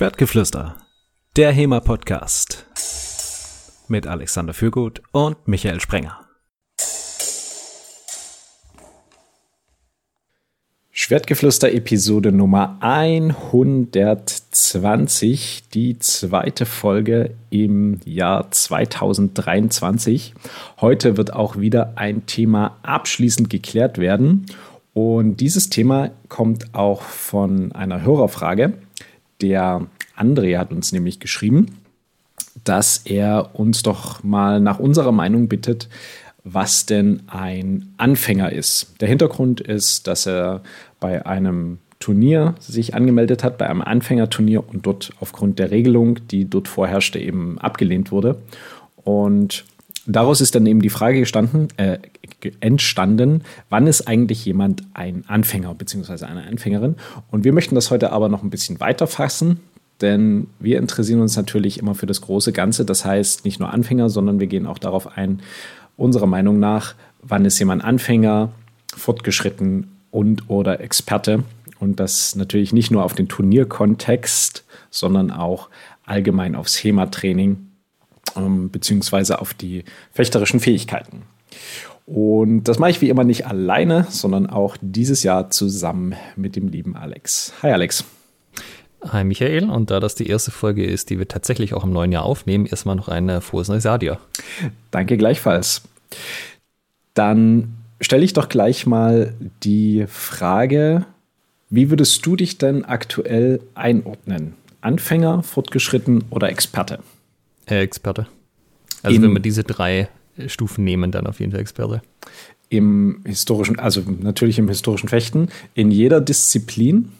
Schwertgeflüster, der HEMA-Podcast mit Alexander Fürgut und Michael Sprenger. Schwertgeflüster Episode Nummer 120, die zweite Folge im Jahr 2023. Heute wird auch wieder ein Thema abschließend geklärt werden. Und dieses Thema kommt auch von einer Hörerfrage. Der André hat uns nämlich geschrieben, dass er uns doch mal nach unserer Meinung bittet, was denn ein Anfänger ist. Der Hintergrund ist, dass er bei einem Turnier sich angemeldet hat, bei einem Anfängerturnier und dort aufgrund der Regelung, die dort vorherrschte, eben abgelehnt wurde. Und daraus ist dann eben die Frage gestanden, äh, entstanden, wann ist eigentlich jemand ein Anfänger bzw. eine Anfängerin? Und wir möchten das heute aber noch ein bisschen weiter fassen, denn wir interessieren uns natürlich immer für das große Ganze. Das heißt nicht nur Anfänger, sondern wir gehen auch darauf ein, unserer Meinung nach, wann ist jemand Anfänger, fortgeschritten und oder Experte. Und das natürlich nicht nur auf den Turnierkontext, sondern auch allgemein aufs HEMA-Training ähm, beziehungsweise auf die fechterischen Fähigkeiten. Und das mache ich wie immer nicht alleine, sondern auch dieses Jahr zusammen mit dem lieben Alex. Hi Alex. Hi Michael, und da das die erste Folge ist, die wir tatsächlich auch im neuen Jahr aufnehmen, erstmal noch ein frohes neues Jahr dir. Danke gleichfalls. Dann stelle ich doch gleich mal die Frage, wie würdest du dich denn aktuell einordnen? Anfänger, fortgeschritten oder Experte? Äh, Experte. Also In, wenn wir diese drei Stufen nehmen, dann auf jeden Fall Experte. Im historischen, also natürlich im historischen Fechten, in jeder Disziplin?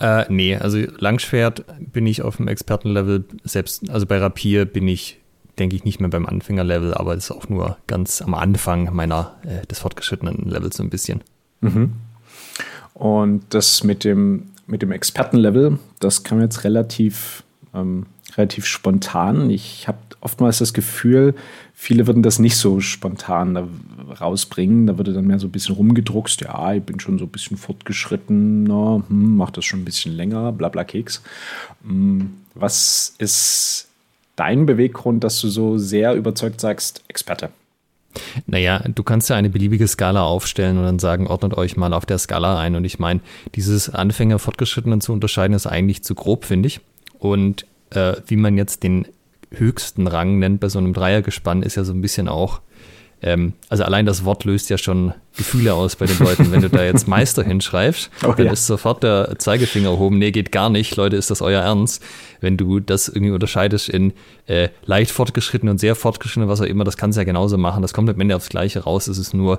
Äh, nee, also Langschwert bin ich auf dem Expertenlevel, selbst, also bei Rapier bin ich, denke ich, nicht mehr beim Anfängerlevel, aber ist auch nur ganz am Anfang meiner, äh, des fortgeschrittenen Levels so ein bisschen. Mhm. Und das mit dem, mit dem Expertenlevel, das kam jetzt relativ, ähm, relativ spontan. Ich habe oftmals das Gefühl, viele würden das nicht so spontan da rausbringen. Da würde dann mehr so ein bisschen rumgedruckst. Ja, ich bin schon so ein bisschen fortgeschritten, hm, mach das schon ein bisschen länger, bla bla Keks. Hm, was ist dein Beweggrund, dass du so sehr überzeugt sagst, Experte? Naja, du kannst ja eine beliebige Skala aufstellen und dann sagen, ordnet euch mal auf der Skala ein. Und ich meine, dieses Anfänger Fortgeschrittenen zu unterscheiden, ist eigentlich zu grob, finde ich. Und äh, wie man jetzt den höchsten Rang nennt bei so einem Dreiergespann, ist ja so ein bisschen auch, ähm, also allein das Wort löst ja schon Gefühle aus bei den Leuten. Wenn du da jetzt Meister hinschreibst, oh, dann ja. ist sofort der Zeigefinger erhoben. Nee, geht gar nicht. Leute, ist das euer Ernst? Wenn du das irgendwie unterscheidest in äh, leicht fortgeschritten und sehr fortgeschritten, was auch immer, das kannst du ja genauso machen. Das kommt am Ende aufs Gleiche raus. Es ist nur,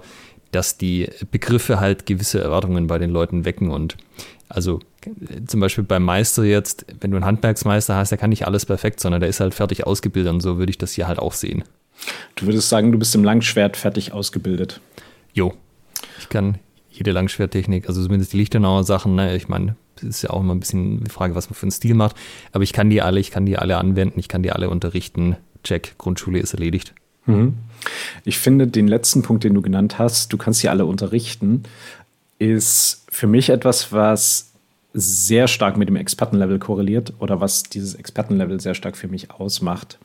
dass die Begriffe halt gewisse Erwartungen bei den Leuten wecken und also zum Beispiel beim Meister jetzt, wenn du einen Handwerksmeister hast, der kann nicht alles perfekt, sondern der ist halt fertig ausgebildet und so würde ich das hier halt auch sehen. Du würdest sagen, du bist im Langschwert fertig ausgebildet. Jo. Ich kann jede Langschwerttechnik, also zumindest die Lichtenauer Sachen, ne? ich meine, ist ja auch immer ein bisschen die Frage, was man für einen Stil macht, aber ich kann die alle, ich kann die alle anwenden, ich kann die alle unterrichten. Check, Grundschule ist erledigt. Mhm. Ich finde den letzten Punkt, den du genannt hast, du kannst sie alle unterrichten, ist für mich etwas, was sehr stark mit dem Expertenlevel korreliert oder was dieses Expertenlevel sehr stark für mich ausmacht.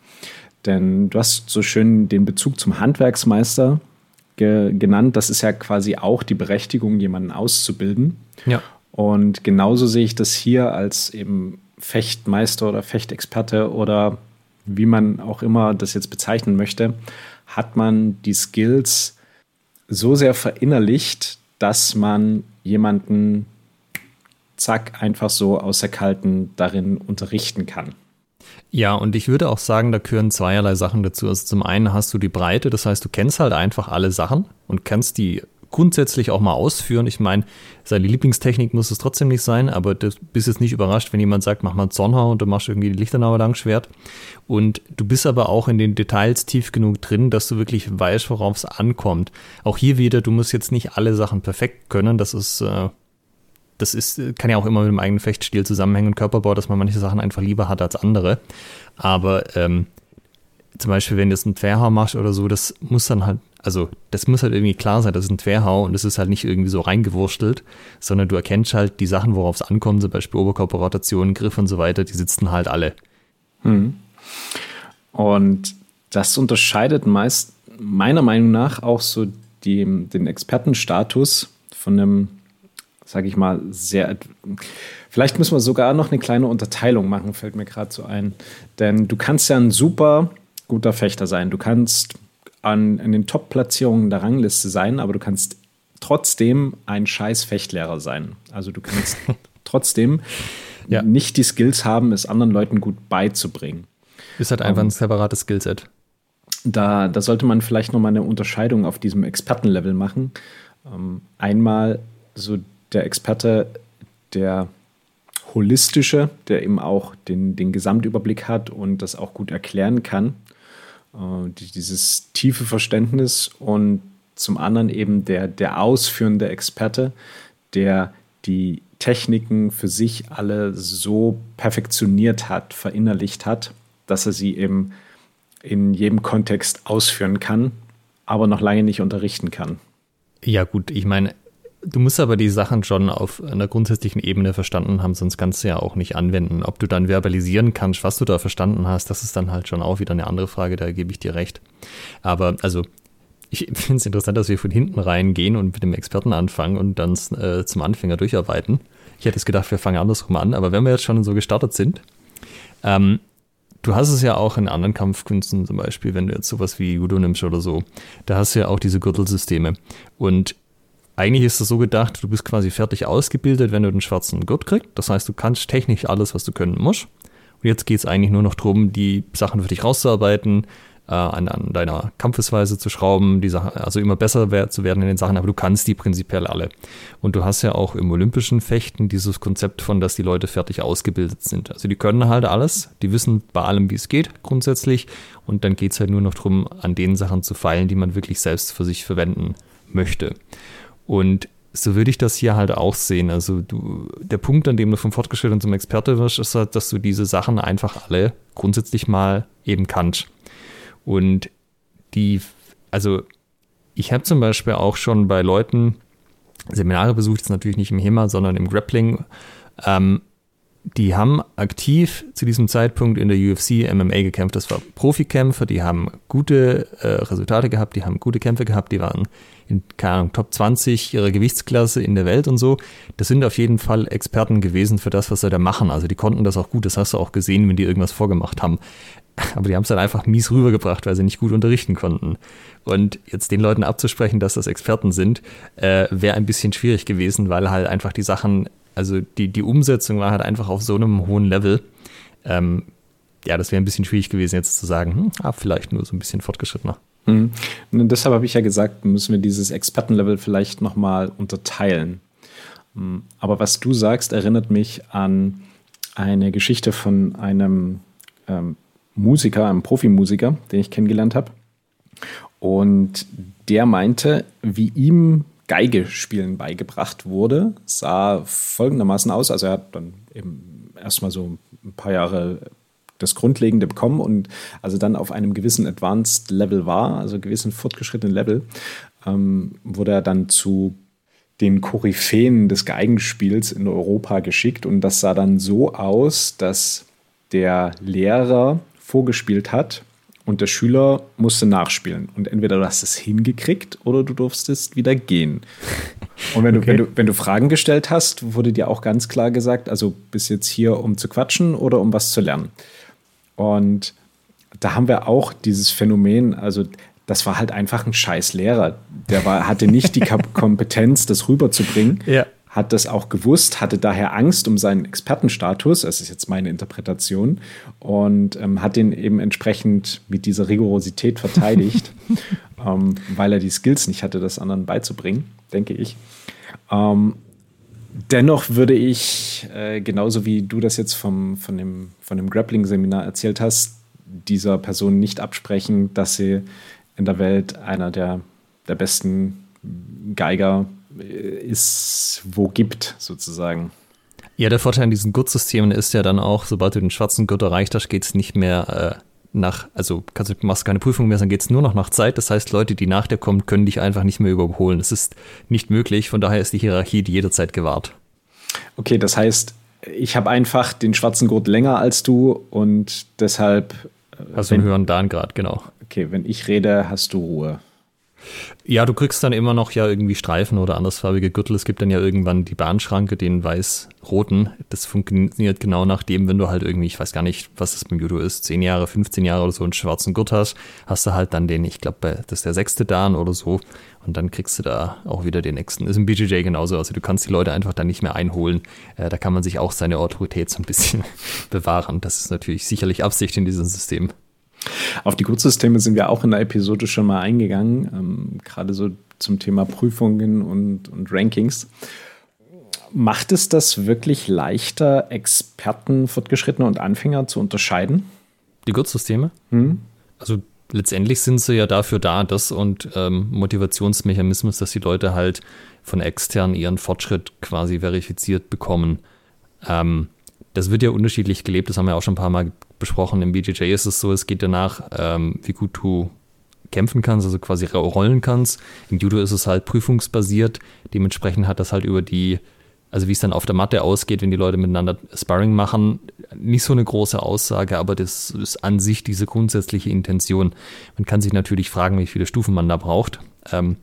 Denn du hast so schön den Bezug zum Handwerksmeister ge genannt. Das ist ja quasi auch die Berechtigung, jemanden auszubilden. Ja. Und genauso sehe ich das hier als eben Fechtmeister oder Fechtexperte oder wie man auch immer das jetzt bezeichnen möchte, hat man die Skills so sehr verinnerlicht, dass man jemanden zack einfach so aus der Kalten darin unterrichten kann. Ja, und ich würde auch sagen, da gehören zweierlei Sachen dazu. Also zum einen hast du die Breite, das heißt, du kennst halt einfach alle Sachen und kannst die grundsätzlich auch mal ausführen. Ich meine, seine Lieblingstechnik muss es trotzdem nicht sein, aber du bist jetzt nicht überrascht, wenn jemand sagt, mach mal Zornhau und du machst irgendwie die Lichternauer Langschwert. Und du bist aber auch in den Details tief genug drin, dass du wirklich weißt, worauf es ankommt. Auch hier wieder, du musst jetzt nicht alle Sachen perfekt können. Das ist, äh, das ist, kann ja auch immer mit dem eigenen Fechtstil zusammenhängen und Körperbau, dass man manche Sachen einfach lieber hat als andere. Aber ähm, zum Beispiel, wenn du jetzt einen Querhaar machst oder so, das muss dann halt Also das muss halt irgendwie klar sein, das ist ein Querhau und das ist halt nicht irgendwie so reingewurstelt, sondern du erkennst halt die Sachen, worauf es ankommt, zum Beispiel Oberkörperrotation, Griff und so weiter, die sitzen halt alle. Hm. Und das unterscheidet meist meiner Meinung nach auch so die, den Expertenstatus von einem, sage ich mal, sehr. Vielleicht müssen wir sogar noch eine kleine Unterteilung machen, fällt mir gerade so ein. Denn du kannst ja ein super guter Fechter sein. Du kannst an, an den Top-Platzierungen der Rangliste sein, aber du kannst trotzdem ein scheiß Fechtlehrer sein. Also du kannst trotzdem ja. nicht die Skills haben, es anderen Leuten gut beizubringen. Ist halt einfach um, ein separates Skillset. Da, da sollte man vielleicht noch mal eine Unterscheidung auf diesem Expertenlevel machen. Ähm, einmal so der Experte, der holistische, der eben auch den, den Gesamtüberblick hat und das auch gut erklären kann. Äh, dieses tiefe Verständnis und zum anderen eben der, der ausführende Experte, der die Techniken für sich alle so perfektioniert hat, verinnerlicht hat, dass er sie eben in jedem Kontext ausführen kann, aber noch lange nicht unterrichten kann. Ja gut, ich meine, Du musst aber die Sachen schon auf einer grundsätzlichen Ebene verstanden haben, sonst kannst du ja auch nicht anwenden. Ob du dann verbalisieren kannst, was du da verstanden hast, das ist dann halt schon auch wieder eine andere Frage, da gebe ich dir recht. Aber also, ich finde es interessant, dass wir von hinten reingehen und mit dem Experten anfangen und dann äh, zum Anfänger durcharbeiten. Ich hätte es gedacht, wir fangen andersrum an, aber wenn wir jetzt schon so gestartet sind, ähm, du hast es ja auch in anderen Kampfkünsten zum Beispiel, wenn du jetzt sowas wie Judo nimmst oder so, da hast du ja auch diese Gürtelsysteme. Und eigentlich ist es so gedacht, du bist quasi fertig ausgebildet, wenn du den schwarzen Gurt kriegst. Das heißt, du kannst technisch alles, was du können musst. Und jetzt geht es eigentlich nur noch darum, die Sachen für dich rauszuarbeiten, äh, an, an, deiner Kampfesweise zu schrauben, die Sachen, also immer besser wer zu werden in den Sachen, aber du kannst die prinzipiell alle. Und du hast ja auch im olympischen Fechten dieses Konzept von, dass die Leute fertig ausgebildet sind. Also die können halt alles, die wissen bei allem, wie es geht, grundsätzlich. Und dann geht es halt nur noch darum, an den Sachen zu feilen, die man wirklich selbst für sich verwenden möchte. Und so würde ich das hier halt auch sehen. Also du, der Punkt, an dem du vom Fortgeschrittenen zum Experte wirst, ist halt, dass du diese Sachen einfach alle grundsätzlich mal eben kannst. Und die, also ich habe zum Beispiel auch schon bei Leuten Seminare besucht, jetzt natürlich nicht im HEMA, sondern im Grappling, ähm, die haben aktiv zu diesem Zeitpunkt in der UFC MMA gekämpft. Das waren Profikämpfer, die haben gute äh, Resultate gehabt, die haben gute Kämpfe gehabt, die waren in, keine Ahnung, Top 20 ihrer Gewichtsklasse in der Welt und so. Das sind auf jeden Fall Experten gewesen für das, was sie da machen. Also die konnten das auch gut, das hast du auch gesehen, wenn die irgendwas vorgemacht haben. Aber die haben es dann einfach mies rübergebracht, weil sie nicht gut unterrichten konnten. Und jetzt den Leuten abzusprechen, dass das Experten sind, äh, wäre ein bisschen schwierig gewesen, weil halt einfach die Sachen also die, die Umsetzung war halt einfach auf so einem hohen Level. Ähm, ja, das wäre ein bisschen schwierig gewesen, jetzt zu sagen, hm, ah, vielleicht nur so ein bisschen fortgeschrittener. Mhm. Und deshalb habe ich ja gesagt, müssen wir dieses Expertenlevel vielleicht nochmal unterteilen. Hm, aber was du sagst, erinnert mich an eine Geschichte von einem ähm, Musiker, einem Profimusiker, den ich kennengelernt habe. Und der meinte, wie ihm Geige spielen beigebracht wurde, sah folgendermaßen aus. Also er hat dann eben erstmal so ein paar Jahre das Grundlegende bekommen und also dann auf einem gewissen Advanced Level war, also gewissen fortgeschrittenen Level, ähm, wurde er dann zu den Koryphäen des Geigenspiels in Europa geschickt und das sah dann so aus, dass der Lehrer vorgespielt hat und der Schüler musste nachspielen. Und entweder du hast es hingekriegt oder du durftest wieder gehen. Und wenn, okay. du, wenn, du, wenn du Fragen gestellt hast, wurde dir auch ganz klar gesagt, also bist jetzt hier, um zu quatschen oder um was zu lernen. Und da haben wir auch dieses Phänomen, also das war halt einfach ein scheiß Lehrer. Der war, hatte nicht die Kompetenz, das rüberzubringen. Ja hat das auch gewusst, hatte daher Angst um seinen Expertenstatus, das ist jetzt meine Interpretation, und ähm, hat den eben entsprechend mit dieser Rigorosität verteidigt, ähm, weil er die Skills nicht hatte, das anderen beizubringen, denke ich. Ähm, dennoch würde ich, äh, genauso wie du das jetzt vom, von dem, von dem Grappling-Seminar erzählt hast, dieser Person nicht absprechen, dass sie in der Welt einer der, der besten Geiger es wo gibt, sozusagen. Ja, der Vorteil an diesen Gurtsystemen ist ja dann auch, sobald du den schwarzen Gurt erreicht hast, geht es nicht mehr äh, nach, also kannst, du machst keine Prüfung mehr, dann geht es nur noch nach Zeit. Das heißt, Leute, die nach dir kommen, können dich einfach nicht mehr überholen. Das ist nicht möglich. Von daher ist die Hierarchie die jederzeit gewahrt. Okay, das heißt, ich habe einfach den schwarzen Gurt länger als du und deshalb. Äh, hast du einen höheren Dan-Grad, genau. Okay, wenn ich rede, hast du Ruhe. Ja, du kriegst dann immer noch ja irgendwie Streifen oder andersfarbige Gürtel. Es gibt dann ja irgendwann die Bahnschranke, den weiß-roten. Das funktioniert genau nach dem, wenn du halt irgendwie, ich weiß gar nicht, was das beim Judo ist, 10 Jahre, 15 Jahre oder so einen schwarzen Gurt hast, hast du halt dann den, ich glaube, das ist der sechste Dan oder so. Und dann kriegst du da auch wieder den nächsten. Ist im BJJ genauso. Also du kannst die Leute einfach dann nicht mehr einholen. Äh, da kann man sich auch seine Autorität so ein bisschen bewahren. Das ist natürlich sicherlich Absicht in diesem System. Auf die Gurtsysteme sind wir auch in der Episode schon mal eingegangen, ähm, gerade so zum Thema Prüfungen und, und Rankings. Macht es das wirklich leichter, Experten, Fortgeschrittene und Anfänger zu unterscheiden? Die Gurtsysteme? Hm? Also letztendlich sind sie ja dafür da, dass und ähm, Motivationsmechanismus, dass die Leute halt von extern ihren Fortschritt quasi verifiziert bekommen. Ähm, das wird ja unterschiedlich gelebt, das haben wir auch schon ein paar Mal besprochen. Im BJJ ist es so, es geht danach, ähm, wie gut du kämpfen kannst, also quasi rollen kannst. Im Judo ist es halt prüfungsbasiert. Dementsprechend hat das halt über die, also wie es dann auf der Matte ausgeht, wenn die Leute miteinander Sparring machen, nicht so eine große Aussage, aber das ist an sich diese grundsätzliche Intention. Man kann sich natürlich fragen, wie viele Stufen man da braucht. Ähm,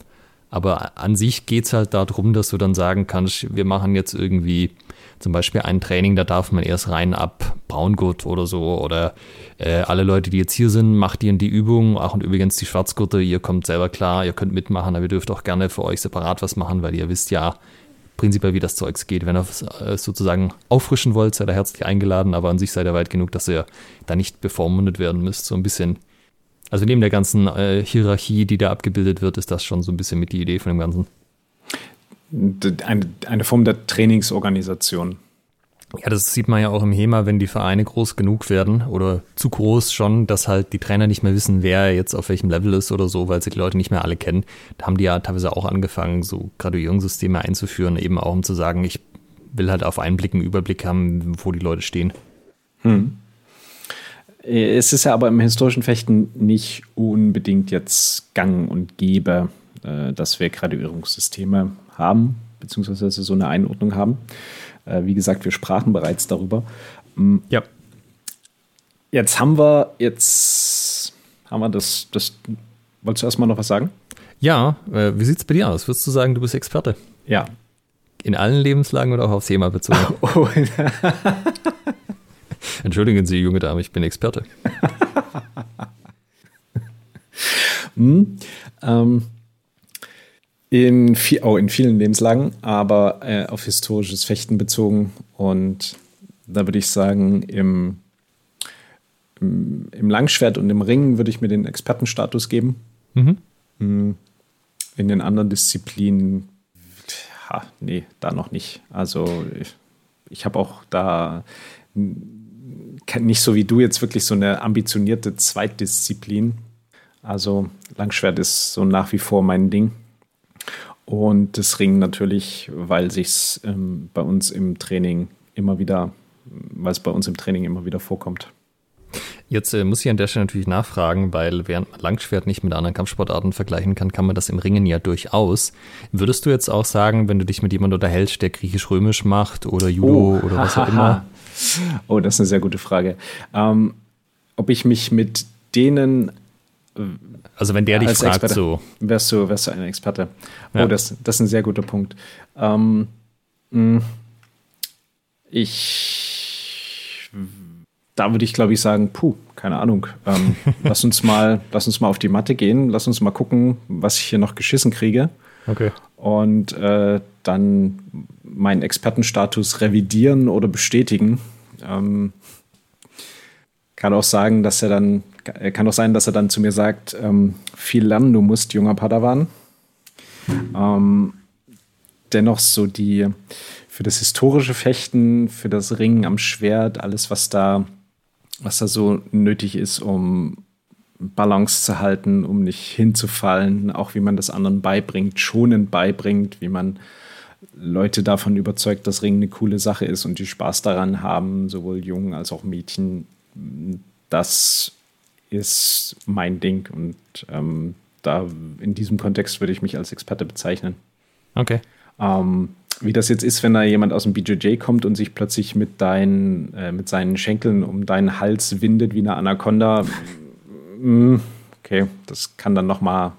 aber an sich geht es halt darum, dass du dann sagen kannst, wir machen jetzt irgendwie zum Beispiel ein Training, da darf man erst rein ab Braungurt oder so oder äh, alle Leute, die jetzt hier sind, macht ihr in die Übung. Ach und übrigens die Schwarzgurte, ihr kommt selber klar, ihr könnt mitmachen, aber ihr dürft auch gerne für euch separat was machen, weil ihr wisst ja prinzipiell, wie das Zeugs geht. Wenn ihr es äh, sozusagen auffrischen wollt, seid ihr herzlich eingeladen, aber an sich seid ihr weit genug, dass ihr da nicht bevormundet werden müsst. So ein bisschen also neben der ganzen äh, Hierarchie, die da abgebildet wird, ist das schon so ein bisschen mit die Idee von dem Ganzen. Eine, eine Form der Trainingsorganisation. Ja, das sieht man ja auch im HEMA, wenn die Vereine groß genug werden oder zu groß schon, dass halt die Trainer nicht mehr wissen, wer jetzt auf welchem Level ist oder so, weil sie die Leute nicht mehr alle kennen. Da haben die ja teilweise auch angefangen, so Graduierungssysteme einzuführen, eben auch um zu sagen, ich will halt auf einen Blick einen Überblick haben, wo die Leute stehen. Hm. Es ist ja aber im historischen Fechten nicht unbedingt jetzt gang und gäbe, äh, dass wir Graduierungssysteme haben, beziehungsweise so eine Einordnung haben. Äh, wie gesagt, wir sprachen bereits darüber. Mm, ja. Jetzt haben wir, jetzt haben wir das, das wolltest du erstmal noch was sagen? Ja, äh, wie sieht es bei dir aus? Würdest du sagen, du bist Experte? Ja. In allen Lebenslagen oder auch aufs Thema bezogen? Oh. Entschuldigen Sie, junge Dame, ich bin Experte. hm, ähm, in, viel, oh, in vielen Lebenslagen, aber äh, auf historisches Fechten bezogen. Und da würde ich sagen, im, im, im, Langschwert und im Ringen würde ich mir den Expertenstatus geben. Mhm. Hm, in den anderen Disziplinen, ja, nee, da noch nicht. Also ich, ich habe auch da nicht so wie du jetzt wirklich so eine ambitionierte Zweitdisziplin. Also Langschwert ist so nach wie vor mein Ding. Und das Ringen natürlich, weil sich ähm, bei uns im Training immer wieder, weil es bei uns im Training immer wieder vorkommt. Jetzt äh, muss ich an der Stelle natürlich nachfragen, weil während man Langschwert nicht mit anderen Kampfsportarten vergleichen kann, kann man das im Ringen ja durchaus. Würdest du jetzt auch sagen, wenn du dich mit jemandem unterhältst, der griechisch-römisch macht oder Judo oh, oder was auch immer, Oh, das ist eine sehr gute Frage. Ähm, ob ich mich mit denen. Also, wenn der dich fragt, Experte, so. Wärst du, wärst du ein Experte. Oh, ja. das, das ist ein sehr guter Punkt. Ähm, hm, ich. Da würde ich, glaube ich, sagen, puh, keine Ahnung. Ähm, lass uns mal, lass uns mal auf die Matte gehen, lass uns mal gucken, was ich hier noch geschissen kriege. Okay. Und äh, dann meinen Expertenstatus revidieren oder bestätigen. Ähm, kann auch sagen, dass er dann, kann auch sein, dass er dann zu mir sagt, ähm, viel lernen du musst, junger Padawan. Ähm, dennoch so die für das historische Fechten, für das Ringen am Schwert, alles, was da, was da so nötig ist, um Balance zu halten, um nicht hinzufallen, auch wie man das anderen beibringt, schonend beibringt, wie man Leute davon überzeugt, dass Ringen eine coole Sache ist und die Spaß daran haben, sowohl Jungen als auch Mädchen. Das ist mein Ding und ähm, da in diesem Kontext würde ich mich als Experte bezeichnen. Okay. Ähm, wie das jetzt ist, wenn da jemand aus dem BJJ kommt und sich plötzlich mit, deinen, äh, mit seinen Schenkeln um deinen Hals windet wie eine Anaconda. Mm, okay, das kann dann nochmal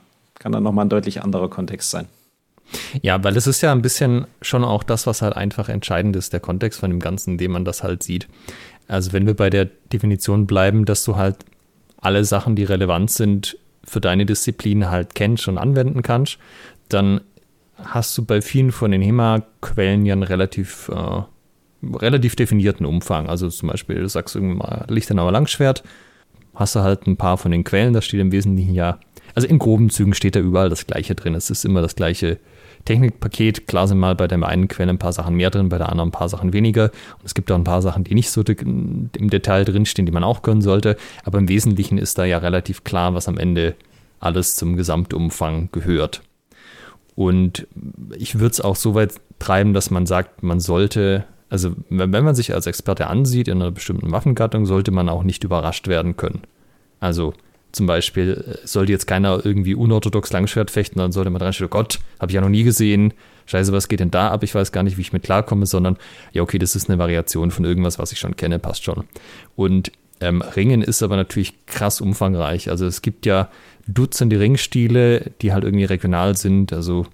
noch ein deutlich anderer Kontext sein. Ja, weil es ist ja ein bisschen schon auch das, was halt einfach entscheidend ist, der Kontext von dem Ganzen, in dem man das halt sieht. Also wenn wir bei der Definition bleiben, dass du halt alle Sachen, die relevant sind, für deine Disziplin halt kennst und anwenden kannst, dann hast du bei vielen von den HEMA-Quellen ja einen relativ, äh, relativ definierten Umfang. Also zum Beispiel, du sagst irgendwann mal Lichtenauer Langschwert, hast du halt ein paar von den Quellen, da steht im Wesentlichen ja, also in groben Zügen steht da überall das Gleiche drin. Es ist immer das gleiche Technikpaket. Klar sind mal bei der einen Quelle ein paar Sachen mehr drin, bei der anderen ein paar Sachen weniger. Und es gibt auch ein paar Sachen, die nicht so im Detail drinstehen, die man auch können sollte. Aber im Wesentlichen ist da ja relativ klar, was am Ende alles zum Gesamtumfang gehört. Und ich würde es auch so weit treiben, dass man sagt, man sollte, also wenn man sich als Experte ansieht in einer bestimmten Waffengattung, sollte man auch nicht überrascht werden können. Also zum Beispiel äh, sollte jetzt keiner irgendwie unorthodox Langschwert fechten, dann sollte man dran stehen, oh Gott, habe ich ja noch nie gesehen. Scheiße, was geht denn da ab? Ich weiß gar nicht, wie ich mit klarkomme, sondern ja, okay, das ist eine Variation von irgendwas, was ich schon kenne, passt schon. Und ähm, Ringen ist aber natürlich krass umfangreich. Also es gibt ja Dutzende Ringstile, die halt irgendwie regional sind. Also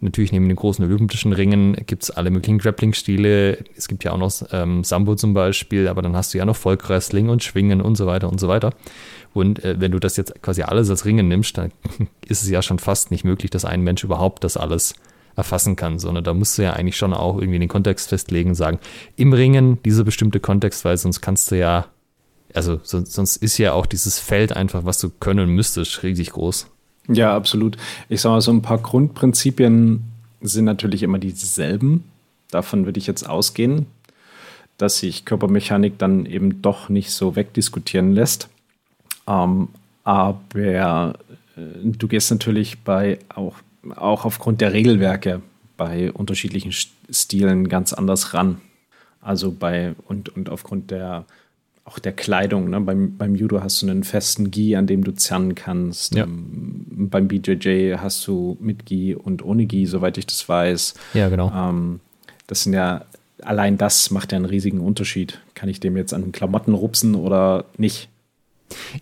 natürlich neben den großen olympischen Ringen gibt es alle möglichen Grappling-Stile. Es gibt ja auch noch ähm, Sambo zum Beispiel, aber dann hast du ja noch Volkwrestling und Schwingen und so weiter und so weiter. Und äh, wenn du das jetzt quasi alles als Ringen nimmst, dann ist es ja schon fast nicht möglich, dass ein Mensch überhaupt das alles erfassen kann, sondern da musst du ja eigentlich schon auch irgendwie den Kontext festlegen, sagen, im Ringen dieser bestimmte Kontext, weil sonst kannst du ja also sonst, sonst ist ja auch dieses Feld einfach, was du können müsstest, riesig groß. Ja, absolut. Ich sage mal, so ein paar Grundprinzipien sind natürlich immer dieselben. Davon würde ich jetzt ausgehen, dass sich Körpermechanik dann eben doch nicht so wegdiskutieren lässt. Ähm, aber äh, du gehst natürlich bei auch, auch aufgrund der Regelwerke bei unterschiedlichen Stilen ganz anders ran. Also bei und, und aufgrund der auch der Kleidung. Ne? Beim, beim Judo hast du einen festen Gi, an dem du zerren kannst. Ja. Ähm, beim BJJ hast du mit Gi und ohne Gi, soweit ich das weiß. Ja, genau. Ähm, das sind ja, allein das macht ja einen riesigen Unterschied. Kann ich dem jetzt an den Klamotten rupsen oder nicht?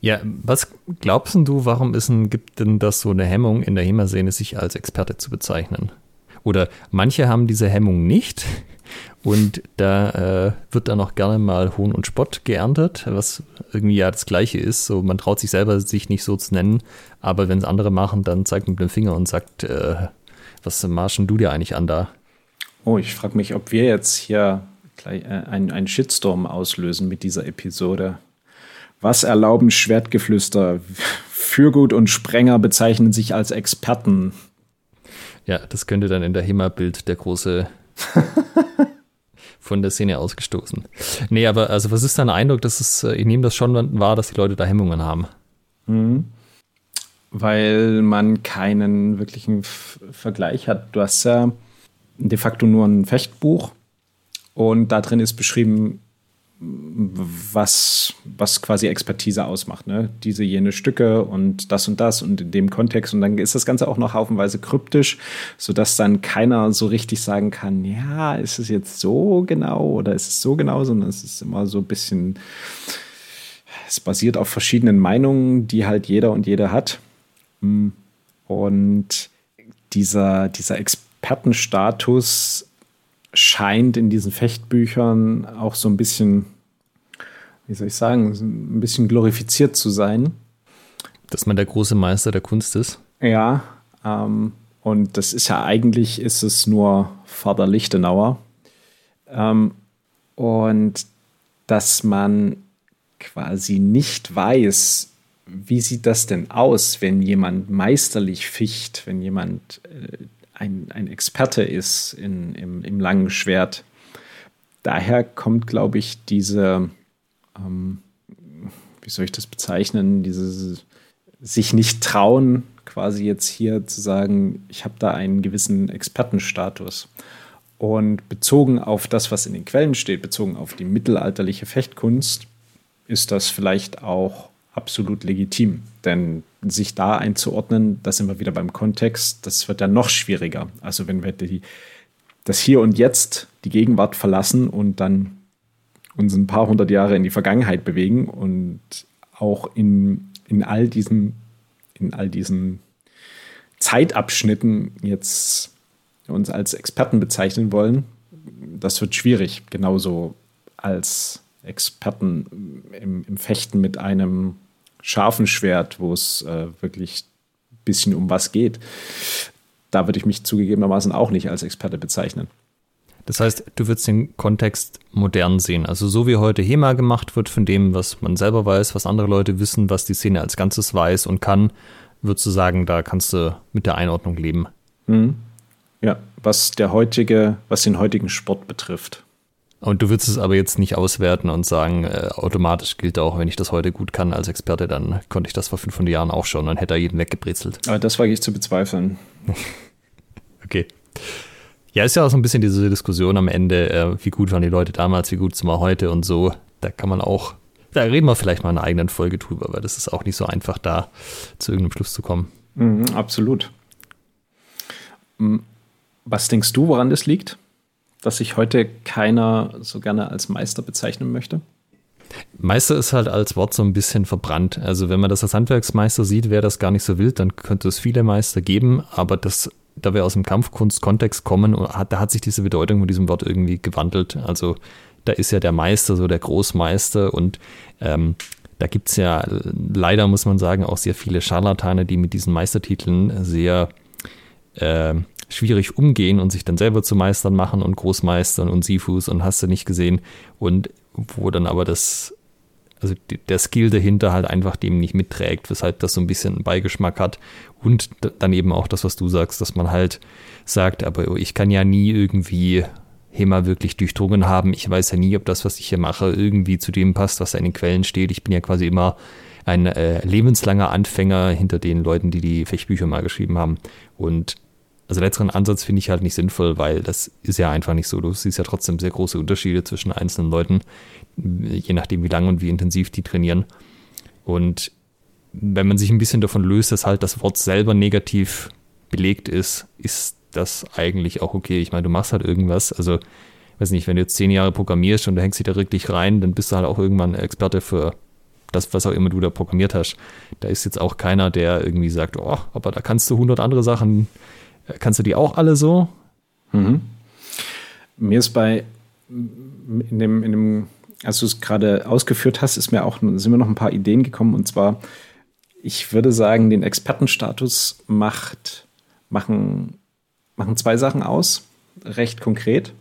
Ja, was glaubst du, warum ist denn, gibt denn das so eine Hemmung in der HEMA-Szene, sich als Experte zu bezeichnen? Oder manche haben diese Hemmung nicht und da äh, wird dann auch gerne mal Hohn und Spott geerntet, was irgendwie ja das Gleiche ist. So, man traut sich selber, sich nicht so zu nennen, aber wenn es andere machen, dann zeigt man mit dem Finger und sagt, äh, was marschen du dir eigentlich an da? Oh, ich frage mich, ob wir jetzt hier gleich äh, einen Shitstorm auslösen mit dieser Episode. Was erlauben Schwertgeflüster? Fürgut und Sprenger bezeichnen sich als Experten. Ja, das könnte dann in der HEMA-Bild der große von der Szene ausgestoßen. Nee, aber also was ist dein Eindruck, dass es, äh, ich nehme das schon wahr, dass die Leute da Hemmungen haben? Mhm. Weil man keinen wirklichen F Vergleich hat. Du hast ja de facto nur ein Fechtbuch und da drin ist beschrieben, was, was quasi Expertise ausmacht. Ne? Diese, jene Stücke und das und das und in dem Kontext. Und dann ist das Ganze auch noch haufenweise kryptisch, sodass dann keiner so richtig sagen kann, ja, ist es jetzt so genau oder ist es so genau, sondern es ist immer so ein bisschen, es basiert auf verschiedenen Meinungen, die halt jeder und jede hat. Hm. Und dieser, dieser Expertenstatus scheint in diesen Fechtbüchern auch so ein bisschen, wie soll ich sagen, ein bisschen glorifiziert zu sein. Dass man der große Meister der Kunst ist. Ja, ähm, und das ist ja eigentlich, ist es nur Vater Lichtenauer. Ähm, und dass man quasi nicht weiß, wie sieht das denn aus, wenn jemand meisterlich ficht, wenn jemand äh, ein, ein Experte ist in, im, im langen Schwert. Daher kommt, glaube ich, diese, ähm, wie soll ich das bezeichnen, dieses sich nicht trauen, quasi jetzt hier zu sagen, ich habe da einen gewissen Expertenstatus. Und bezogen auf das, was in den Quellen steht, bezogen auf die mittelalterliche Fechtkunst, ist das vielleicht auch absolut legitim. Denn sich da einzuordnen, da sind wir wieder beim Kontext, das wird dann noch schwieriger. Also wenn wir die, das Hier und Jetzt, die Gegenwart verlassen und dann uns ein paar hundert Jahre in die Vergangenheit bewegen und auch in, in all diesen, in all diesen Zeitabschnitten jetzt uns als Experten bezeichnen wollen, das wird schwierig. Genauso als Experten im, im Fechten mit einem scharfen Schwert, wo es äh, wirklich ein bisschen um was geht. Da würde ich mich zugegebenermaßen auch nicht als Experte bezeichnen. Das heißt, du würdest den Kontext modern sehen. Also so wie heute HEMA gemacht wird von dem, was man selber weiß, was andere Leute wissen, was die Szene als Ganzes weiß und kann, würdest du sagen, da kannst du mit der Einordnung leben. Mhm. Ja, was der heutige, was den heutigen Sport betrifft. Und du würdest es aber jetzt nicht auswerten und sagen, äh, automatisch gilt auch, wenn ich das heute gut kann als Experte, dann konnte ich das vor 500 Jahren auch schon und hätte da jeden weggebrezelt. Aber das wage ich zu bezweifeln. okay. Ja, ist ja auch so ein bisschen diese Diskussion am Ende, äh, wie gut waren die Leute damals, wie gut sind wir heute und so. Da kann man auch, da reden wir vielleicht mal in einer eigenen Folge drüber, weil das ist auch nicht so einfach, da zu irgendeinem Schluss zu kommen. Mhm, absolut. Was denkst du, woran das liegt? Dass sich heute keiner so gerne als Meister bezeichnen möchte? Meister ist halt als Wort so ein bisschen verbrannt. Also wenn man das als Handwerksmeister sieht, wäre das gar nicht so wild, dann könnte es viele Meister geben, aber das, da wir aus dem Kampfkunst-Kontext kommen, da hat sich diese Bedeutung von diesem Wort irgendwie gewandelt. Also da ist ja der Meister so der Großmeister und ähm, da gibt es ja leider, muss man sagen, auch sehr viele Scharlatane, die mit diesen Meistertiteln sehr äh, schwierig umgehen und sich dann selber zu Meistern machen und Großmeistern und Sifus und hast du nicht gesehen. Und wo dann aber das, also der Skill dahinter halt einfach dem nicht mitträgt, weshalb das so ein bisschen Beigeschmack hat. Und dann eben auch das, was du sagst, dass man halt sagt, aber ich kann ja nie irgendwie HEMA wirklich durchdrungen haben. Ich weiß ja nie, ob das, was ich hier mache, irgendwie zu dem passt, was da in den Quellen steht. Ich bin ja quasi immer ein äh, lebenslanger Anfänger hinter den Leuten, die die Fechtbücher mal geschrieben haben. Und also letzteren Ansatz finde ich halt nicht sinnvoll, weil das ist ja einfach nicht so. Du siehst ja trotzdem sehr große Unterschiede zwischen einzelnen Leuten, je nachdem, wie lang und wie intensiv die trainieren. Und wenn man sich ein bisschen davon löst, dass halt das Wort selber negativ belegt ist, ist das eigentlich auch okay. Ich meine, du machst halt irgendwas. Also, weiß nicht, wenn du jetzt zehn Jahre programmierst und du hängst dich da wirklich rein, dann bist du halt auch irgendwann Experte für das, was auch immer du da programmiert hast. Da ist jetzt auch keiner, der irgendwie sagt, oh, aber da kannst du hundert andere Sachen Kannst du die auch alle so? Mhm. Mir ist bei in dem, in dem als du es gerade ausgeführt hast, ist mir auch, sind mir noch ein paar Ideen gekommen. Und zwar, ich würde sagen, den Expertenstatus macht, machen, machen zwei Sachen aus, recht konkret.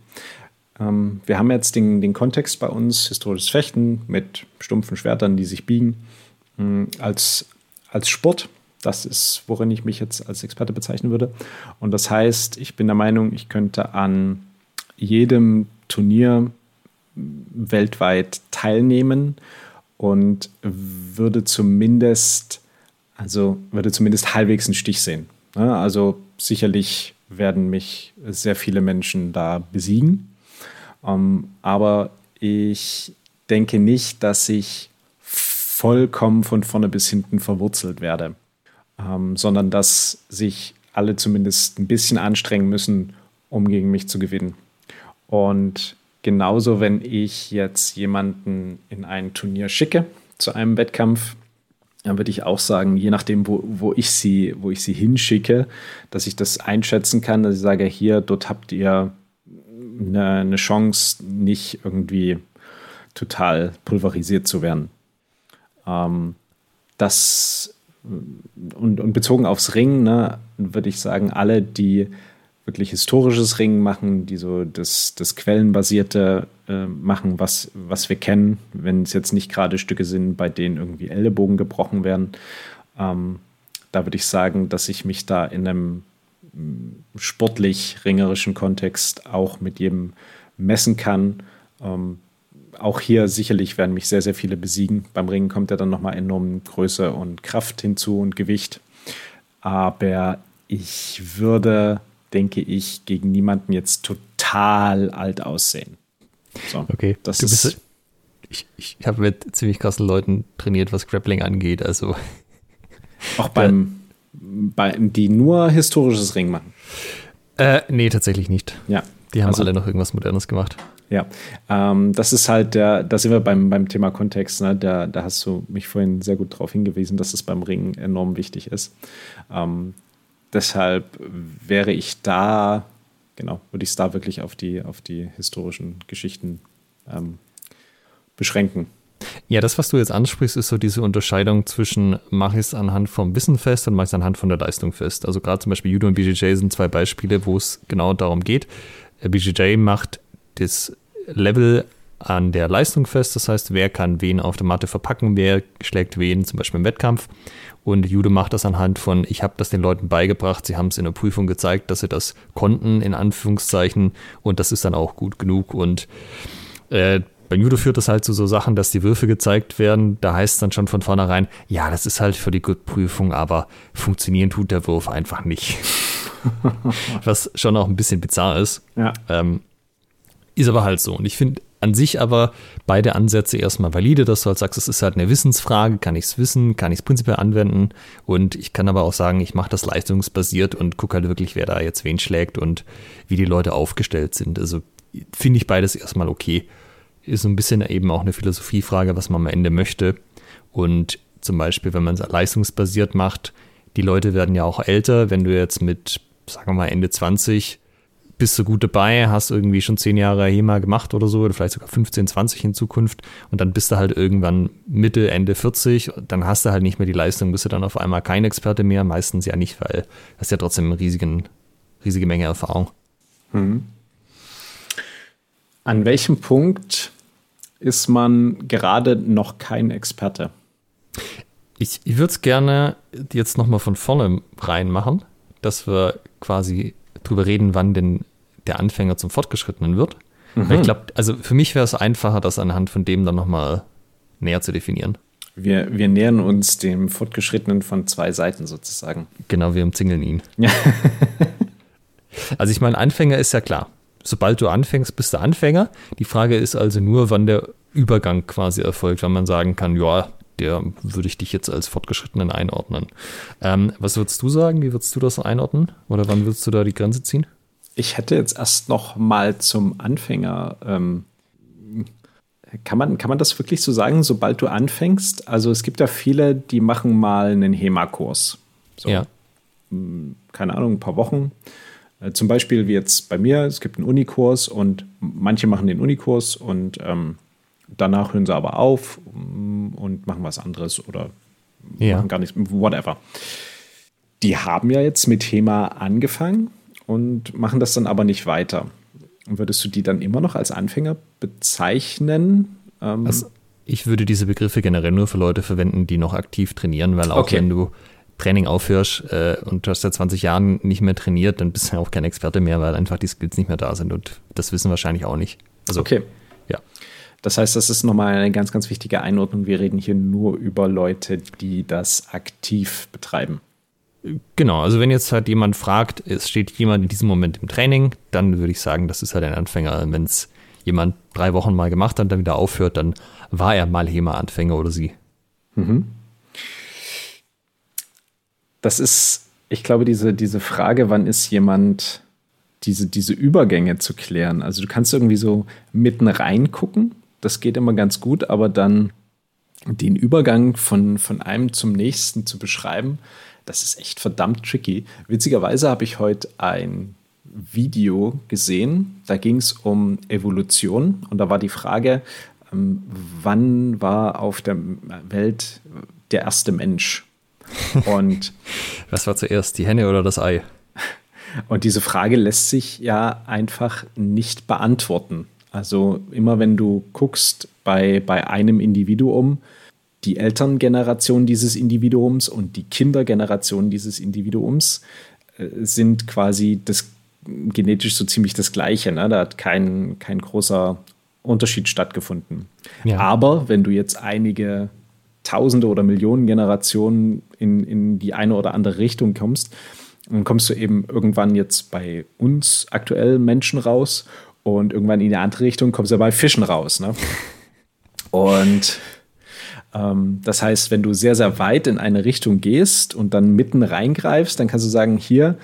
Ähm, wir haben jetzt den, den Kontext bei uns, historisches Fechten mit stumpfen Schwertern, die sich biegen, mh, als, als Sport. Das ist, worin ich mich jetzt als Experte bezeichnen würde. Und das heißt, ich bin der Meinung, ich könnte an jedem Turnier weltweit teilnehmen und würde zumindest, also würde zumindest halbwegs einen Stich sehen. Also sicherlich werden mich sehr viele Menschen da besiegen. Ähm, aber ich denke nicht, dass ich vollkommen von vorne bis hinten verwurzelt werde ähm, sondern dass sich alle zumindest ein bisschen anstrengen müssen, um gegen mich zu gewinnen. Und genauso, wenn ich jetzt jemanden in ein Turnier schicke zu einem Wettkampf, dann würde ich auch sagen, je nachdem, wo, wo, ich sie, wo ich sie hinschicke, dass ich das einschätzen kann, dass ich sage, hier, dort habt ihr eine, eine Chance, nicht irgendwie total pulverisiert zu werden. Ähm, das und, und bezogen aufs Ringen, ne, würde ich sagen, alle, die wirklich historisches Ringen machen, die so das, das Quellenbasierte äh, machen, was, was wir kennen, wenn es jetzt nicht gerade Stücke sind, bei denen irgendwie Ellenbogen gebrochen werden. Ähm, da würde ich sagen, dass ich mich da in einem mm, sportlich-ringerischen Kontext auch mit jedem messen kann. Ähm, auch hier sicherlich werden mich sehr, sehr viele besiegen. Beim Ringen kommt ja dann nochmal enorm Größe und Kraft hinzu und Gewicht. Aber ich würde, denke ich, gegen niemanden jetzt total alt aussehen. So, okay, das du bist, ich, ich habe mit ziemlich krassen Leuten trainiert, was Grappling angeht. Also auch beim, bei, die nur historisches Ring machen. Äh, nee, tatsächlich nicht. Ja. Die haben also, alle noch irgendwas Modernes gemacht. Ja, ähm, das ist halt der, da sind wir beim, beim Thema Kontext, ne? da, da hast du mich vorhin sehr gut darauf hingewiesen, dass es beim Ringen enorm wichtig ist. Ähm, deshalb wäre ich da, genau, würde ich es da wirklich auf die, auf die historischen Geschichten ähm, beschränken. Ja, das, was du jetzt ansprichst, ist so diese Unterscheidung zwischen mache ich es anhand vom Wissen fest und mache ich es anhand von der Leistung fest. Also gerade zum Beispiel Judo und BJJ sind zwei Beispiele, wo es genau darum geht. BJJ macht das Level an der Leistung fest, das heißt, wer kann wen auf der Matte verpacken, wer schlägt wen, zum Beispiel im Wettkampf. Und Judo macht das anhand von, ich habe das den Leuten beigebracht, sie haben es in der Prüfung gezeigt, dass sie das konnten, in Anführungszeichen, und das ist dann auch gut genug. Und äh, beim Judo führt das halt zu so Sachen, dass die Würfe gezeigt werden. Da heißt es dann schon von vornherein, ja, das ist halt für die Prüfung, aber funktionieren tut der Wurf einfach nicht. Was schon auch ein bisschen bizarr ist. Ja. Ähm, ist aber halt so. Und ich finde an sich aber beide Ansätze erstmal valide, dass du halt sagst, es ist halt eine Wissensfrage, kann ich es wissen, kann ich es prinzipiell anwenden und ich kann aber auch sagen, ich mache das leistungsbasiert und gucke halt wirklich, wer da jetzt wen schlägt und wie die Leute aufgestellt sind. Also finde ich beides erstmal okay. Ist so ein bisschen eben auch eine Philosophiefrage, was man am Ende möchte. Und zum Beispiel, wenn man es leistungsbasiert macht, die Leute werden ja auch älter. Wenn du jetzt mit, sagen wir mal, Ende 20 bist du gut dabei, hast irgendwie schon zehn Jahre HEMA gemacht oder so, oder vielleicht sogar 15, 20 in Zukunft und dann bist du halt irgendwann Mitte, Ende 40, dann hast du halt nicht mehr die Leistung, bist du dann auf einmal kein Experte mehr, meistens ja nicht, weil das ja trotzdem eine riesigen, riesige Menge Erfahrung. Mhm. An welchem Punkt ist man gerade noch kein Experte? Ich, ich würde es gerne jetzt nochmal von vorne reinmachen, dass wir quasi drüber reden, wann denn der Anfänger zum Fortgeschrittenen wird. Mhm. Weil ich glaube, also für mich wäre es einfacher, das anhand von dem dann nochmal näher zu definieren. Wir, wir nähern uns dem Fortgeschrittenen von zwei Seiten sozusagen. Genau, wir umzingeln ihn. Ja. also ich meine, Anfänger ist ja klar. Sobald du anfängst, bist du Anfänger. Die Frage ist also nur, wann der Übergang quasi erfolgt, wenn man sagen kann, ja, der würde ich dich jetzt als Fortgeschrittenen einordnen. Ähm, was würdest du sagen? Wie würdest du das einordnen? Oder wann würdest du da die Grenze ziehen? Ich hätte jetzt erst noch mal zum Anfänger. Ähm, kann, man, kann man das wirklich so sagen, sobald du anfängst? Also es gibt ja viele, die machen mal einen HEMA-Kurs. So, ja. Hm, keine Ahnung, ein paar Wochen. Äh, zum Beispiel wie jetzt bei mir, es gibt einen Unikurs und manche machen den Unikurs und ähm, Danach hören sie aber auf mm, und machen was anderes oder ja. machen gar nichts, whatever. Die haben ja jetzt mit Thema angefangen und machen das dann aber nicht weiter. Würdest du die dann immer noch als Anfänger bezeichnen? Ähm also ich würde diese Begriffe generell nur für Leute verwenden, die noch aktiv trainieren, weil auch okay. wenn du Training aufhörst äh, und du hast seit 20 Jahren nicht mehr trainiert, dann bist du ja auch kein Experte mehr, weil einfach die Skills nicht mehr da sind und das wissen wahrscheinlich auch nicht. Also, okay. Das heißt, das ist nochmal eine ganz, ganz wichtige Einordnung. Wir reden hier nur über Leute, die das aktiv betreiben. Genau, also wenn jetzt halt jemand fragt, es steht jemand in diesem Moment im Training, dann würde ich sagen, das ist halt ein Anfänger. Wenn es jemand drei Wochen mal gemacht hat und dann wieder aufhört, dann war er mal HEMA-Anfänger oder sie. Mhm. Das ist, ich glaube, diese, diese Frage, wann ist jemand, diese, diese Übergänge zu klären. Also du kannst irgendwie so mitten reingucken das geht immer ganz gut, aber dann den Übergang von, von einem zum nächsten zu beschreiben, das ist echt verdammt tricky. Witzigerweise habe ich heute ein Video gesehen, da ging es um Evolution und da war die Frage, ähm, wann war auf der Welt der erste Mensch? Und was war zuerst, die Henne oder das Ei? Und diese Frage lässt sich ja einfach nicht beantworten. Also immer wenn du guckst bei, bei einem Individuum, die Elterngeneration dieses Individuums und die Kindergeneration dieses Individuums äh, sind quasi das genetisch so ziemlich das Gleiche. Ne? Da hat kein, kein großer Unterschied stattgefunden. Ja. Aber wenn du jetzt einige Tausende oder Millionen Generationen in, in die eine oder andere Richtung kommst, dann kommst du eben irgendwann jetzt bei uns aktuell Menschen raus und irgendwann in die andere Richtung kommst du bei Fischen raus. Ne? Und ähm, das heißt, wenn du sehr, sehr weit in eine Richtung gehst und dann mitten reingreifst, dann kannst du sagen, hier,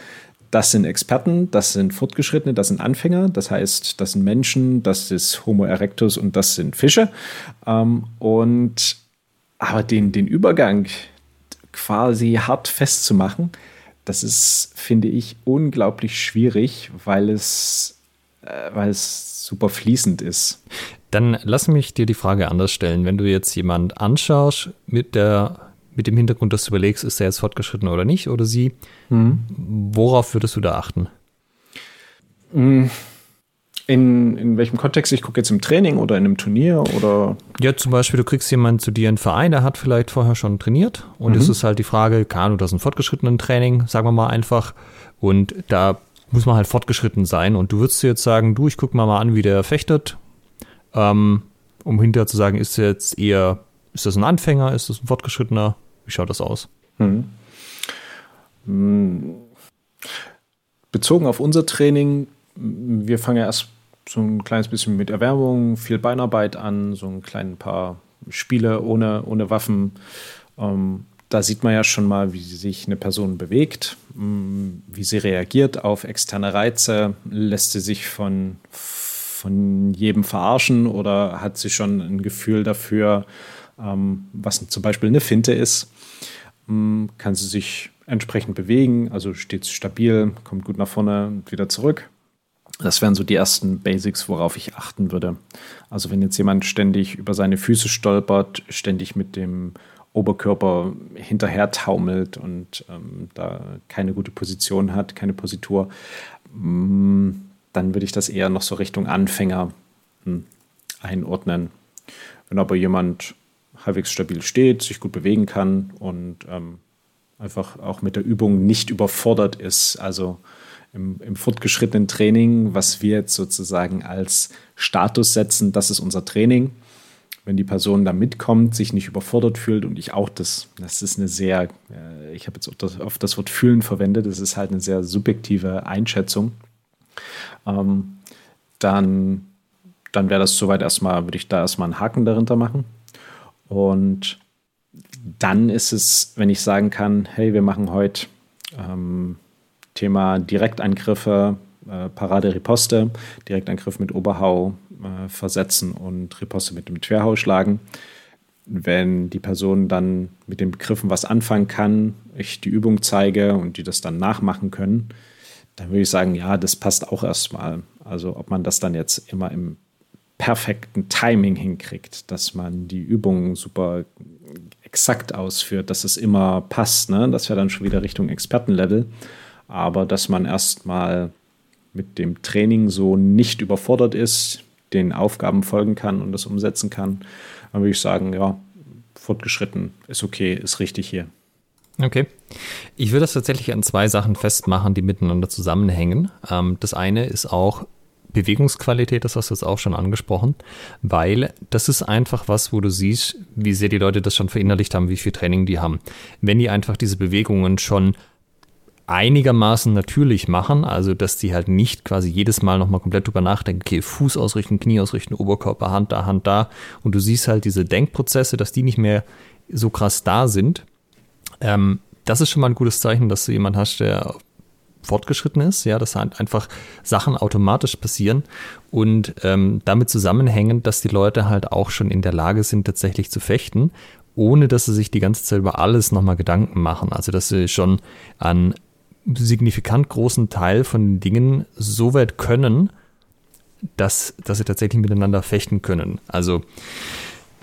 das sind Experten, das sind Fortgeschrittene, das sind Anfänger, das heißt, das sind Menschen, das ist Homo erectus und das sind Fische. Ähm, und aber den, den Übergang quasi hart festzumachen, das ist, finde ich, unglaublich schwierig, weil es, weil es super fließend ist. Dann lass mich dir die Frage anders stellen. Wenn du jetzt jemand anschaust mit der mit dem Hintergrund, dass du überlegst, ist er jetzt fortgeschritten oder nicht, oder sie, mhm. worauf würdest du da achten? Mhm. In, in welchem Kontext? Ich gucke jetzt im Training oder in einem Turnier oder? Ja, zum Beispiel, du kriegst jemanden zu dir in einen Verein, der hat vielleicht vorher schon trainiert und mhm. es ist halt die Frage, Kanu, das ist ein fortgeschrittenen Training, sagen wir mal einfach. Und da muss man halt fortgeschritten sein. Und du würdest jetzt sagen, du, ich gucke mal mal an, wie der fechtet, ähm, um hinterher zu sagen, ist jetzt eher, ist das ein Anfänger, ist das ein fortgeschrittener? Wie schaut das aus? Mhm. Bezogen auf unser Training, wir fangen ja erst so ein kleines bisschen mit Erwärmung, viel Beinarbeit an, so ein kleines paar Spiele ohne, ohne Waffen. Ähm, da sieht man ja schon mal, wie sich eine Person bewegt, mm, wie sie reagiert auf externe Reize. Lässt sie sich von, von jedem verarschen oder hat sie schon ein Gefühl dafür, ähm, was zum Beispiel eine Finte ist? Mm, kann sie sich entsprechend bewegen, also steht stabil, kommt gut nach vorne und wieder zurück. Das wären so die ersten Basics, worauf ich achten würde. Also wenn jetzt jemand ständig über seine Füße stolpert, ständig mit dem Oberkörper hinterher taumelt und ähm, da keine gute Position hat, keine Positur, mm, dann würde ich das eher noch so Richtung Anfänger hm, einordnen. Wenn aber jemand halbwegs stabil steht, sich gut bewegen kann und ähm, einfach auch mit der Übung nicht überfordert ist, also im, im fortgeschrittenen Training, was wir jetzt sozusagen als Status setzen, das ist unser Training. Wenn die Person da mitkommt, sich nicht überfordert fühlt und ich auch das, das ist eine sehr, äh, ich habe jetzt auf das Wort fühlen verwendet, das ist halt eine sehr subjektive Einschätzung, ähm, dann, dann wäre das soweit erstmal, würde ich da erstmal einen Haken dahinter machen. Und dann ist es, wenn ich sagen kann, hey, wir machen heute ähm, Thema Direktangriffe, äh, Parade Riposte, Direktangriff mit Oberhau äh, versetzen und Riposte mit dem Querhau schlagen. Wenn die Person dann mit den Begriffen was anfangen kann, ich die Übung zeige und die das dann nachmachen können, dann würde ich sagen, ja, das passt auch erstmal. Also ob man das dann jetzt immer im perfekten Timing hinkriegt, dass man die Übungen super exakt ausführt, dass es immer passt, ne? das wäre dann schon wieder Richtung Expertenlevel aber dass man erstmal mit dem Training so nicht überfordert ist, den Aufgaben folgen kann und das umsetzen kann, dann würde ich sagen, ja, fortgeschritten ist okay, ist richtig hier. Okay. Ich würde das tatsächlich an zwei Sachen festmachen, die miteinander zusammenhängen. Ähm, das eine ist auch Bewegungsqualität, das hast du jetzt auch schon angesprochen, weil das ist einfach was, wo du siehst, wie sehr die Leute das schon verinnerlicht haben, wie viel Training die haben. Wenn die einfach diese Bewegungen schon einigermaßen natürlich machen, also dass die halt nicht quasi jedes Mal nochmal komplett drüber nachdenken, okay, Fuß ausrichten, Knie ausrichten, Oberkörper, Hand da, Hand da und du siehst halt diese Denkprozesse, dass die nicht mehr so krass da sind. Ähm, das ist schon mal ein gutes Zeichen, dass du jemanden hast, der fortgeschritten ist, ja, dass halt einfach Sachen automatisch passieren und ähm, damit zusammenhängen, dass die Leute halt auch schon in der Lage sind, tatsächlich zu fechten, ohne dass sie sich die ganze Zeit über alles nochmal Gedanken machen. Also dass sie schon an signifikant großen Teil von den Dingen so weit können, dass, dass sie tatsächlich miteinander fechten können. Also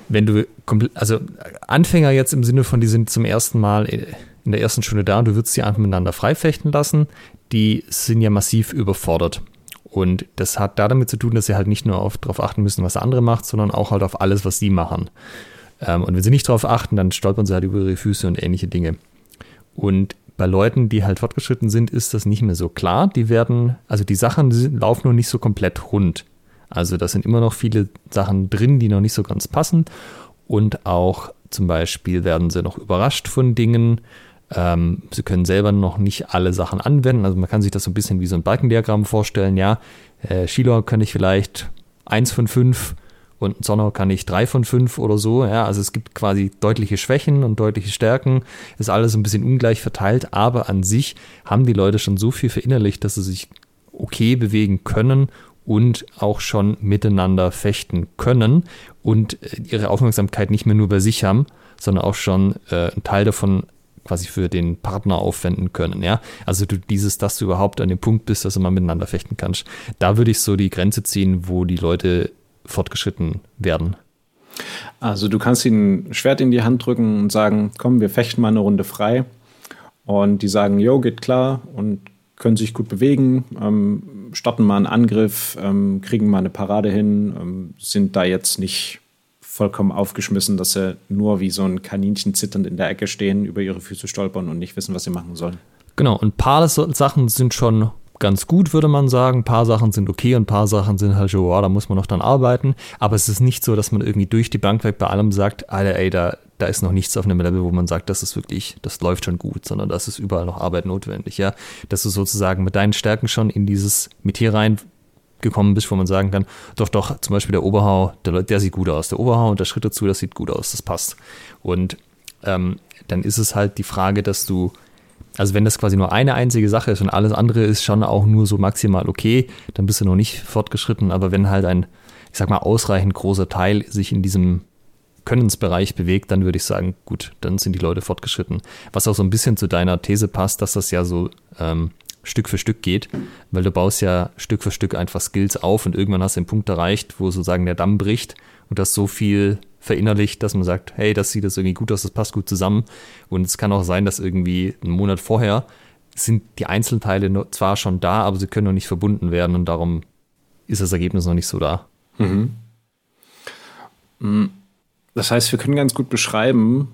wenn du also Anfänger jetzt im Sinne von, die sind zum ersten Mal in der ersten Stunde da und du würdest sie einfach miteinander freifechten lassen, die sind ja massiv überfordert. Und das hat da damit zu tun, dass sie halt nicht nur auf, darauf achten müssen, was der andere macht, sondern auch halt auf alles, was sie machen. Ähm, und wenn sie nicht darauf achten, dann stolpern sie halt über ihre Füße und ähnliche Dinge. Und bei Leuten, die halt fortgeschritten sind, ist das nicht mehr so klar. Die werden, also die Sachen laufen noch nicht so komplett rund. Also da sind immer noch viele Sachen drin, die noch nicht so ganz passen. Und auch zum Beispiel werden sie noch überrascht von Dingen. Ähm, sie können selber noch nicht alle Sachen anwenden. Also man kann sich das so ein bisschen wie so ein Balkendiagramm vorstellen. Ja, äh, Schüler kann ich vielleicht eins von fünf und ein Zonner kann ich drei von fünf oder so. Ja, also es gibt quasi deutliche Schwächen und deutliche Stärken. Ist alles ein bisschen ungleich verteilt, aber an sich haben die Leute schon so viel verinnerlicht, dass sie sich okay bewegen können und auch schon miteinander fechten können und äh, ihre Aufmerksamkeit nicht mehr nur bei sich haben, sondern auch schon äh, einen Teil davon quasi für den Partner aufwenden können, ja. Also du dieses, dass du überhaupt an dem Punkt bist, dass du mal miteinander fechten kannst. Da würde ich so die Grenze ziehen, wo die Leute fortgeschritten werden. Also du kannst ihnen ein Schwert in die Hand drücken und sagen, komm, wir fechten mal eine Runde frei. Und die sagen, jo, geht klar und können sich gut bewegen, ähm, starten mal einen Angriff, ähm, kriegen mal eine Parade hin, ähm, sind da jetzt nicht vollkommen aufgeschmissen, dass sie nur wie so ein Kaninchen zitternd in der Ecke stehen, über ihre Füße stolpern und nicht wissen, was sie machen sollen. Genau, und ein paar Sachen sind schon ganz gut, würde man sagen. Ein paar Sachen sind okay und ein paar Sachen sind halt so, wow, da muss man noch dann arbeiten. Aber es ist nicht so, dass man irgendwie durch die Bank weg bei allem sagt, Alter, ey, da, da ist noch nichts auf einem Level, wo man sagt, das ist wirklich, das läuft schon gut, sondern das ist überall noch Arbeit notwendig, ja. Dass du sozusagen mit deinen Stärken schon in dieses Metier rein gekommen bist, wo man sagen kann, doch, doch, zum Beispiel der Oberhau, der, der sieht gut aus. Der Oberhau und der Schritt dazu, das sieht gut aus, das passt. Und ähm, dann ist es halt die Frage, dass du, also wenn das quasi nur eine einzige Sache ist und alles andere ist schon auch nur so maximal okay, dann bist du noch nicht fortgeschritten. Aber wenn halt ein, ich sag mal, ausreichend großer Teil sich in diesem Könnensbereich bewegt, dann würde ich sagen, gut, dann sind die Leute fortgeschritten. Was auch so ein bisschen zu deiner These passt, dass das ja so ähm, Stück für Stück geht, weil du baust ja Stück für Stück einfach Skills auf und irgendwann hast du den Punkt erreicht, wo sozusagen der Damm bricht und das so viel verinnerlicht, dass man sagt, hey, das sieht jetzt irgendwie gut aus, das passt gut zusammen. Und es kann auch sein, dass irgendwie einen Monat vorher sind die Einzelteile zwar schon da, aber sie können noch nicht verbunden werden und darum ist das Ergebnis noch nicht so da. Mhm. mhm. Das heißt, wir können ganz gut beschreiben,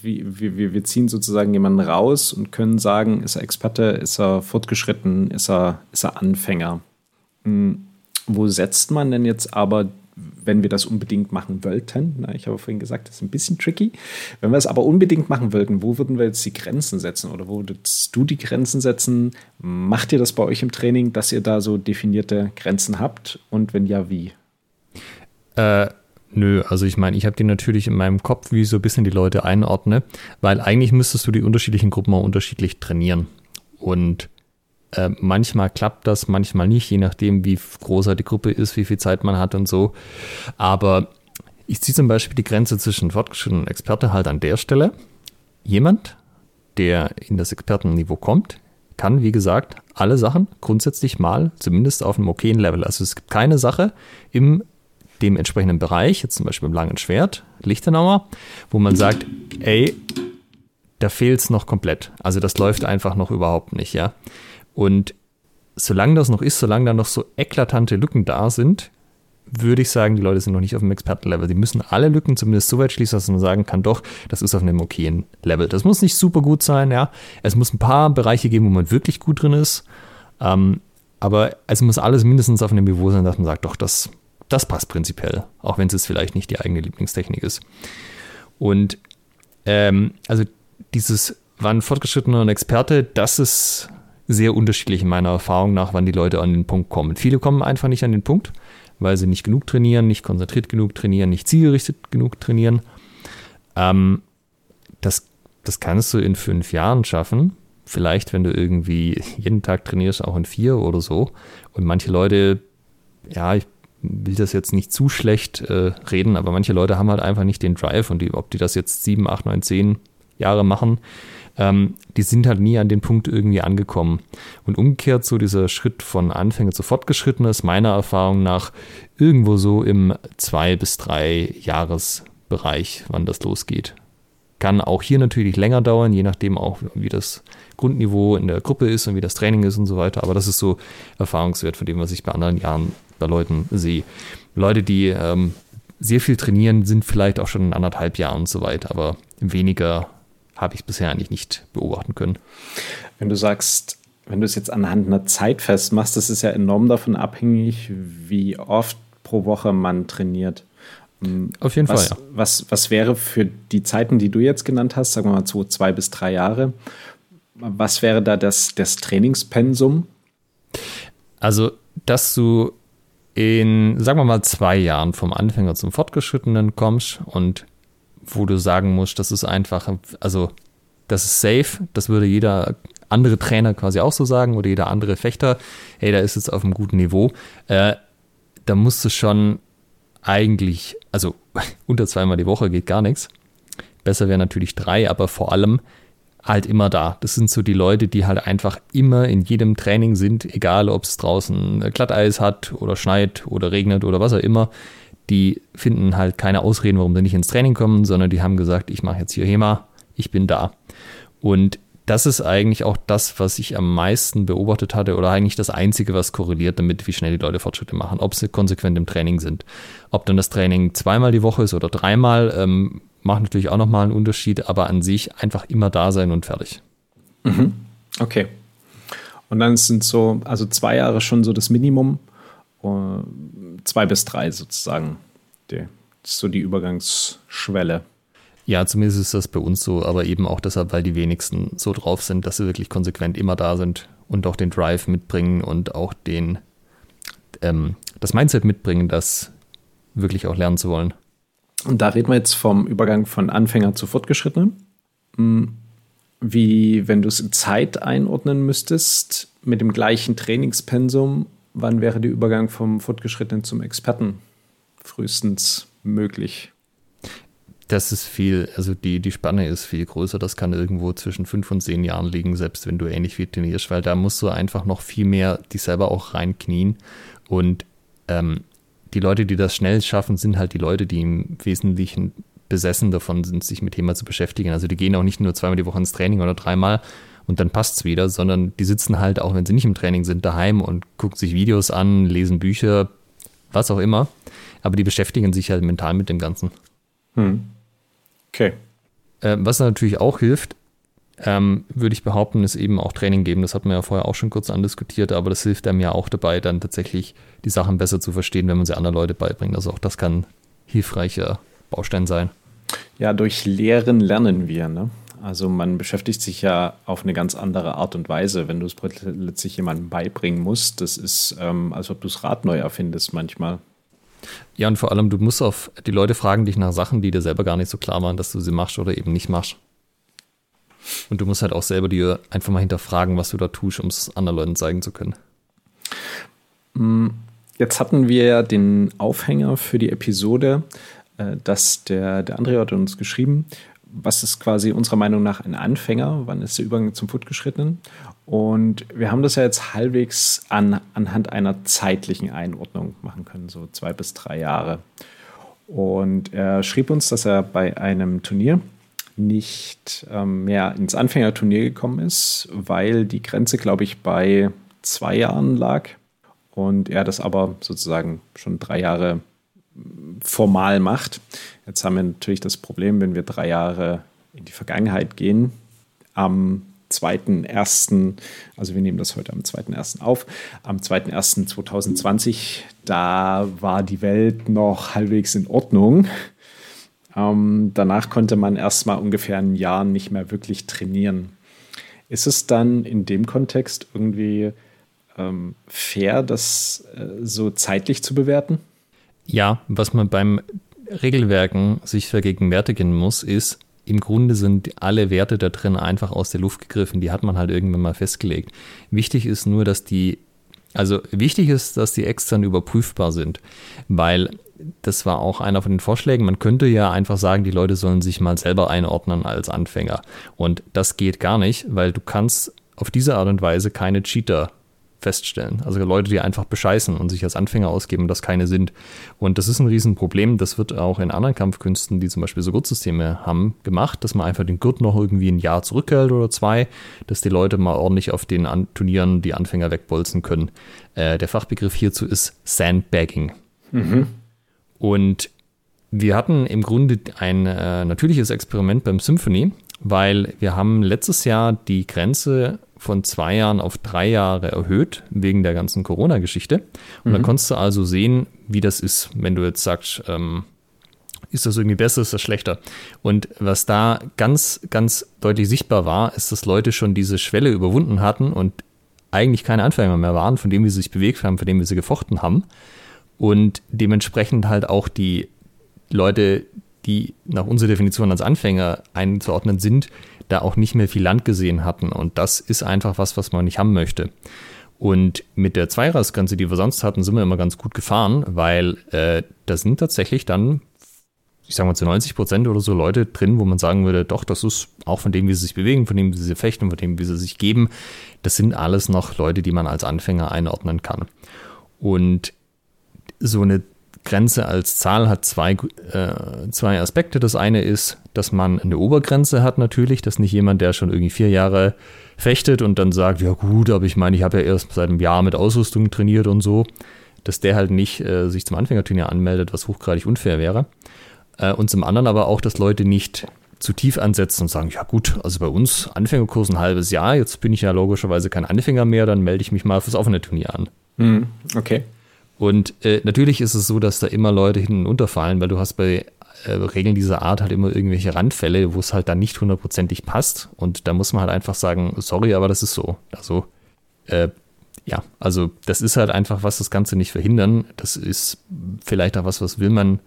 wie, wie, wir ziehen sozusagen jemanden raus und können sagen, ist er Experte, ist er fortgeschritten, ist er, ist er Anfänger. Hm, wo setzt man denn jetzt aber, wenn wir das unbedingt machen wollten? Na, ich habe vorhin gesagt, das ist ein bisschen tricky. Wenn wir es aber unbedingt machen wollten, wo würden wir jetzt die Grenzen setzen oder wo würdest du die Grenzen setzen? Macht ihr das bei euch im Training, dass ihr da so definierte Grenzen habt? Und wenn ja, wie? Äh, Nö, also ich meine, ich habe die natürlich in meinem Kopf, wie ich so ein bisschen die Leute einordne, weil eigentlich müsstest du die unterschiedlichen Gruppen auch unterschiedlich trainieren. Und äh, manchmal klappt das, manchmal nicht, je nachdem, wie groß halt die Gruppe ist, wie viel Zeit man hat und so. Aber ich ziehe zum Beispiel die Grenze zwischen Fortgeschritten und Experte halt an der Stelle. Jemand, der in das Expertenniveau kommt, kann, wie gesagt, alle Sachen grundsätzlich mal zumindest auf einem okayen Level. Also es gibt keine Sache im dem entsprechenden Bereich, jetzt zum Beispiel im langen Schwert, Lichtenauer, wo man sagt, ey, da fehlt es noch komplett. Also das läuft einfach noch überhaupt nicht, ja. Und solange das noch ist, solange da noch so eklatante Lücken da sind, würde ich sagen, die Leute sind noch nicht auf dem Expertenlevel. Sie müssen alle Lücken zumindest so weit schließen, dass man sagen kann, doch, das ist auf einem okayen Level. Das muss nicht super gut sein, ja. Es muss ein paar Bereiche geben, wo man wirklich gut drin ist. Ähm, aber es muss alles mindestens auf einem Niveau sein, dass man sagt, doch, das, das passt prinzipiell, auch wenn es vielleicht nicht die eigene Lieblingstechnik ist. Und ähm, also dieses, wann Fortgeschrittener und Experte, das ist sehr unterschiedlich in meiner Erfahrung nach, wann die Leute an den Punkt kommen. Viele kommen einfach nicht an den Punkt, weil sie nicht genug trainieren, nicht konzentriert genug trainieren, nicht zielgerichtet genug trainieren. Ähm, das, das kannst du in fünf Jahren schaffen. Vielleicht, wenn du irgendwie jeden Tag trainierst, auch in vier oder so. Und manche Leute, ja, ich will das jetzt nicht zu schlecht äh, reden, aber manche Leute haben halt einfach nicht den Drive und die, ob die das jetzt sieben, acht, neun, zehn Jahre machen, ähm, die sind halt nie an den Punkt irgendwie angekommen. Und umgekehrt so dieser Schritt von Anfänger zu Fortgeschrittenen ist meiner Erfahrung nach irgendwo so im zwei bis drei Jahresbereich, wann das losgeht. Kann auch hier natürlich länger dauern, je nachdem auch, wie das Grundniveau in der Gruppe ist und wie das Training ist und so weiter. Aber das ist so Erfahrungswert von dem, was ich bei anderen Jahren bei Leuten sehe. Leute, die ähm, sehr viel trainieren, sind vielleicht auch schon in anderthalb Jahren und so weiter, aber weniger habe ich bisher eigentlich nicht beobachten können. Wenn du sagst, wenn du es jetzt anhand einer Zeit festmachst, das ist ja enorm davon abhängig, wie oft pro Woche man trainiert. Ähm, Auf jeden was, Fall, ja. Was, was wäre für die Zeiten, die du jetzt genannt hast, sagen wir mal so zwei bis drei Jahre, was wäre da das, das Trainingspensum? Also, dass du in, sagen wir mal, zwei Jahren vom Anfänger zum Fortgeschrittenen kommst und wo du sagen musst, das ist einfach, also das ist safe, das würde jeder andere Trainer quasi auch so sagen oder jeder andere Fechter, hey, da ist es auf einem guten Niveau, äh, da musst du schon eigentlich, also unter zweimal die Woche geht gar nichts. Besser wäre natürlich drei, aber vor allem halt immer da. Das sind so die Leute, die halt einfach immer in jedem Training sind, egal ob es draußen Glatteis hat oder schneit oder regnet oder was auch immer. Die finden halt keine Ausreden, warum sie nicht ins Training kommen, sondern die haben gesagt, ich mache jetzt hier HEMA, ich bin da. Und das ist eigentlich auch das, was ich am meisten beobachtet hatte oder eigentlich das Einzige, was korreliert damit, wie schnell die Leute Fortschritte machen, ob sie konsequent im Training sind. Ob dann das Training zweimal die Woche ist oder dreimal, ähm, macht natürlich auch nochmal einen Unterschied, aber an sich einfach immer da sein und fertig. Mhm. Okay. Und dann sind so, also zwei Jahre schon so das Minimum, zwei bis drei sozusagen, die, so die Übergangsschwelle. Ja, zumindest ist das bei uns so, aber eben auch deshalb, weil die wenigsten so drauf sind, dass sie wirklich konsequent immer da sind und auch den Drive mitbringen und auch den ähm, das Mindset mitbringen, das wirklich auch lernen zu wollen. Und da reden wir jetzt vom Übergang von Anfänger zu Fortgeschrittenen. Hm, wie, wenn du es in Zeit einordnen müsstest, mit dem gleichen Trainingspensum, wann wäre der Übergang vom Fortgeschrittenen zum Experten frühestens möglich? Das ist viel, also die, die Spanne ist viel größer. Das kann irgendwo zwischen fünf und zehn Jahren liegen, selbst wenn du ähnlich wie trainierst, weil da musst du einfach noch viel mehr dich selber auch reinknien. Und ähm, die Leute, die das schnell schaffen, sind halt die Leute, die im Wesentlichen besessen davon sind, sich mit Thema zu beschäftigen. Also die gehen auch nicht nur zweimal die Woche ins Training oder dreimal und dann passt es wieder, sondern die sitzen halt, auch wenn sie nicht im Training sind, daheim und gucken sich Videos an, lesen Bücher, was auch immer. Aber die beschäftigen sich halt mental mit dem Ganzen. Hm. Okay. Äh, was natürlich auch hilft, ähm, würde ich behaupten, ist eben auch Training geben. Das hat man ja vorher auch schon kurz andiskutiert, aber das hilft einem ja auch dabei, dann tatsächlich die Sachen besser zu verstehen, wenn man sie anderen Leute beibringt. Also auch das kann hilfreicher Baustein sein. Ja, durch Lehren lernen wir. Ne? Also man beschäftigt sich ja auf eine ganz andere Art und Weise, wenn du es letztlich jemandem beibringen musst. Das ist, ähm, als ob du das Rad neu erfindest manchmal. Ja, und vor allem, du musst auf die Leute fragen dich nach Sachen, die dir selber gar nicht so klar waren, dass du sie machst oder eben nicht machst. Und du musst halt auch selber dir einfach mal hinterfragen, was du da tust, um es anderen Leuten zeigen zu können. Mm, jetzt hatten wir den Aufhänger für die Episode, äh, dass der, der André hat uns geschrieben, was ist quasi unserer Meinung nach ein Anfänger, wann ist der Übergang zum Fortgeschrittenen? Und wir haben das ja jetzt halbwegs an, anhand einer zeitlichen Einordnung machen können, so zwei bis drei Jahre. Und er schrieb uns, dass er bei einem Turnier nicht ähm, mehr ins Anfängerturnier gekommen ist, weil die Grenze, glaube ich, bei zwei Jahren lag. Und er das aber sozusagen schon drei Jahre formal macht. Jetzt haben wir natürlich das Problem, wenn wir drei Jahre in die Vergangenheit gehen, am 2.1., also wir nehmen das heute am 2.1. auf, am 2.1.2020, da war die Welt noch halbwegs in Ordnung. Ähm, danach konnte man erst mal ungefähr ein Jahr nicht mehr wirklich trainieren. Ist es dann in dem Kontext irgendwie ähm, fair, das äh, so zeitlich zu bewerten? Ja, was man beim Regelwerken sich vergegenwärtigen muss, ist, im Grunde sind alle Werte da drin einfach aus der Luft gegriffen. Die hat man halt irgendwann mal festgelegt. Wichtig ist nur, dass die, also wichtig ist, dass die extern überprüfbar sind, weil das war auch einer von den Vorschlägen. Man könnte ja einfach sagen, die Leute sollen sich mal selber einordnen als Anfänger. Und das geht gar nicht, weil du kannst auf diese Art und Weise keine Cheater feststellen. Also Leute, die einfach bescheißen und sich als Anfänger ausgeben, das keine sind. Und das ist ein Riesenproblem. Das wird auch in anderen Kampfkünsten, die zum Beispiel so Gurtsysteme haben, gemacht, dass man einfach den Gurt noch irgendwie ein Jahr zurückhält oder zwei, dass die Leute mal ordentlich auf den An Turnieren die Anfänger wegbolzen können. Äh, der Fachbegriff hierzu ist Sandbagging. Mhm. Und wir hatten im Grunde ein äh, natürliches Experiment beim Symphony, weil wir haben letztes Jahr die Grenze von zwei Jahren auf drei Jahre erhöht, wegen der ganzen Corona-Geschichte. Und mhm. da konntest du also sehen, wie das ist, wenn du jetzt sagst, ähm, ist das irgendwie besser, ist das schlechter? Und was da ganz, ganz deutlich sichtbar war, ist, dass Leute schon diese Schwelle überwunden hatten und eigentlich keine Anfänger mehr waren, von dem sie sich bewegt haben, von dem wie sie gefochten haben. und dementsprechend halt auch die Leute, die nach unserer Definition als Anfänger einzuordnen sind, da auch nicht mehr viel Land gesehen hatten. Und das ist einfach was, was man nicht haben möchte. Und mit der Zweijahresgrenze, die wir sonst hatten, sind wir immer ganz gut gefahren, weil äh, da sind tatsächlich dann, ich sage mal zu 90 Prozent oder so Leute drin, wo man sagen würde, doch, das ist auch von dem, wie sie sich bewegen, von dem, wie sie fechten, von dem, wie sie sich geben, das sind alles noch Leute, die man als Anfänger einordnen kann. Und so eine Grenze als Zahl hat zwei, äh, zwei Aspekte. Das eine ist, dass man eine Obergrenze hat natürlich, dass nicht jemand, der schon irgendwie vier Jahre fechtet und dann sagt, ja gut, aber ich meine, ich habe ja erst seit einem Jahr mit Ausrüstung trainiert und so, dass der halt nicht äh, sich zum Anfängerturnier anmeldet, was hochgradig unfair wäre. Äh, und zum anderen aber auch, dass Leute nicht zu tief ansetzen und sagen, ja gut, also bei uns Anfängerkurs ein halbes Jahr, jetzt bin ich ja logischerweise kein Anfänger mehr, dann melde ich mich mal fürs offene Turnier an. Mhm, okay. Und äh, natürlich ist es so, dass da immer Leute hinten unterfallen, weil du hast bei äh, Regeln dieser Art halt immer irgendwelche Randfälle, wo es halt dann nicht hundertprozentig passt. Und da muss man halt einfach sagen, sorry, aber das ist so. Also, äh, ja, also das ist halt einfach was, das Ganze nicht verhindern. Das ist vielleicht auch was, was will man.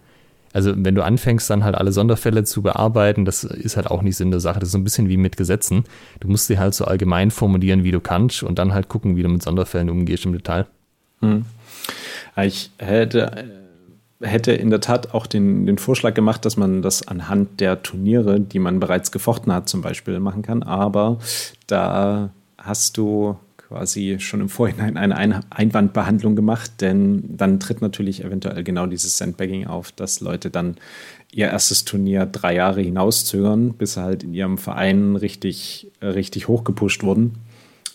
Also, wenn du anfängst, dann halt alle Sonderfälle zu bearbeiten, das ist halt auch nicht Sinn der Sache. Das ist so ein bisschen wie mit Gesetzen. Du musst sie halt so allgemein formulieren, wie du kannst und dann halt gucken, wie du mit Sonderfällen umgehst im Detail. Hm. Ich hätte, hätte in der Tat auch den, den Vorschlag gemacht, dass man das anhand der Turniere, die man bereits gefochten hat, zum Beispiel machen kann. Aber da hast du quasi schon im Vorhinein eine Einwandbehandlung gemacht, denn dann tritt natürlich eventuell genau dieses Sandbagging auf, dass Leute dann ihr erstes Turnier drei Jahre hinauszögern, bis sie halt in ihrem Verein richtig, richtig hochgepusht wurden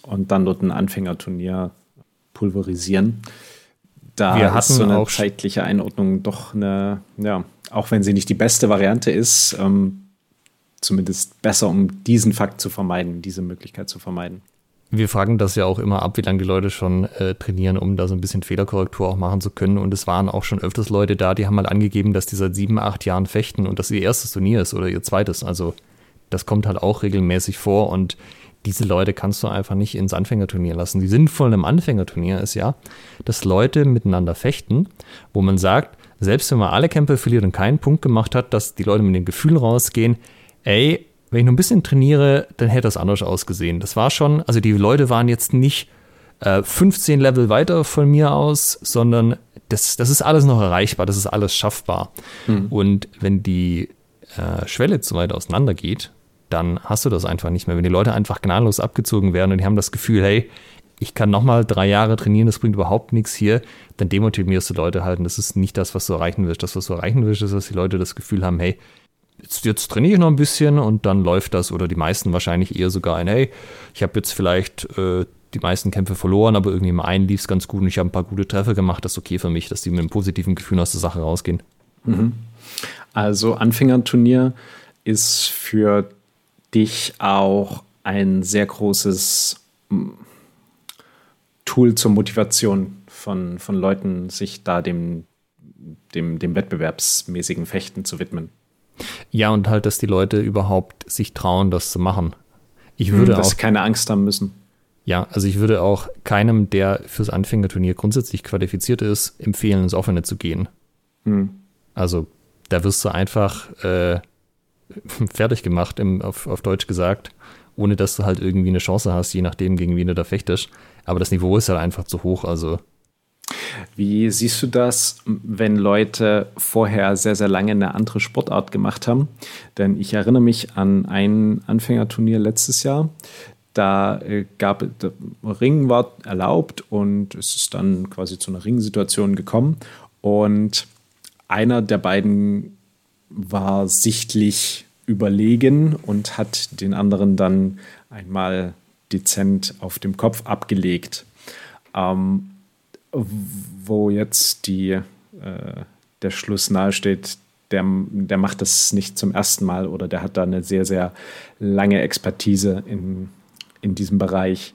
und dann dort ein Anfängerturnier pulverisieren da wir ist so eine auch zeitliche Einordnung doch eine, ja, auch wenn sie nicht die beste Variante ist, ähm, zumindest besser, um diesen Fakt zu vermeiden, diese Möglichkeit zu vermeiden. Wir fragen das ja auch immer ab, wie lange die Leute schon äh, trainieren, um da so ein bisschen Fehlerkorrektur auch machen zu können. Und es waren auch schon öfters Leute da, die haben mal angegeben, dass die seit sieben, acht Jahren fechten und dass ihr erstes Turnier ist oder ihr zweites. Also das kommt halt auch regelmäßig vor und diese Leute kannst du einfach nicht ins Anfängerturnier lassen. Die sinnvoll im Anfängerturnier ist ja, dass Leute miteinander fechten, wo man sagt, selbst wenn man alle Kämpfe verliert und keinen Punkt gemacht hat, dass die Leute mit dem Gefühl rausgehen, ey, wenn ich noch ein bisschen trainiere, dann hätte das anders ausgesehen. Das war schon, also die Leute waren jetzt nicht äh, 15 Level weiter von mir aus, sondern das, das ist alles noch erreichbar, das ist alles schaffbar. Mhm. Und wenn die äh, Schwelle zu weit auseinander geht, dann hast du das einfach nicht mehr. Wenn die Leute einfach gnadenlos abgezogen werden und die haben das Gefühl, hey, ich kann nochmal drei Jahre trainieren, das bringt überhaupt nichts hier, dann demotivierst du Leute halt. Und das ist nicht das, was du erreichen willst. Das, was du erreichen willst, ist, dass die Leute das Gefühl haben, hey, jetzt, jetzt trainiere ich noch ein bisschen und dann läuft das. Oder die meisten wahrscheinlich eher sogar ein, hey, ich habe jetzt vielleicht äh, die meisten Kämpfe verloren, aber irgendwie im einen lief es ganz gut und ich habe ein paar gute Treffer gemacht. Das ist okay für mich, dass die mit einem positiven Gefühl aus der Sache rausgehen. Mhm. Also Anfängerturnier ist für dich auch ein sehr großes hm, Tool zur Motivation von, von Leuten, sich da dem, dem, dem wettbewerbsmäßigen Fechten zu widmen. Ja, und halt, dass die Leute überhaupt sich trauen, das zu machen. Ich hm, würde dass auch, sie keine Angst haben müssen. Ja, also ich würde auch keinem, der fürs Anfängerturnier grundsätzlich qualifiziert ist, empfehlen, ins Offene zu gehen. Hm. Also da wirst du einfach äh, fertig gemacht, im, auf, auf Deutsch gesagt, ohne dass du halt irgendwie eine Chance hast, je nachdem, gegen wen du da fechtest. Aber das Niveau ist halt einfach zu hoch, also. Wie siehst du das, wenn Leute vorher sehr, sehr lange eine andere Sportart gemacht haben? Denn ich erinnere mich an ein Anfängerturnier letztes Jahr. Da äh, gab der Ring war erlaubt und es ist dann quasi zu einer Ringsituation gekommen. Und einer der beiden war sichtlich überlegen und hat den anderen dann einmal dezent auf dem Kopf abgelegt. Ähm, wo jetzt die, äh, der Schluss nahesteht, der, der macht das nicht zum ersten Mal oder der hat da eine sehr, sehr lange Expertise in, in diesem Bereich.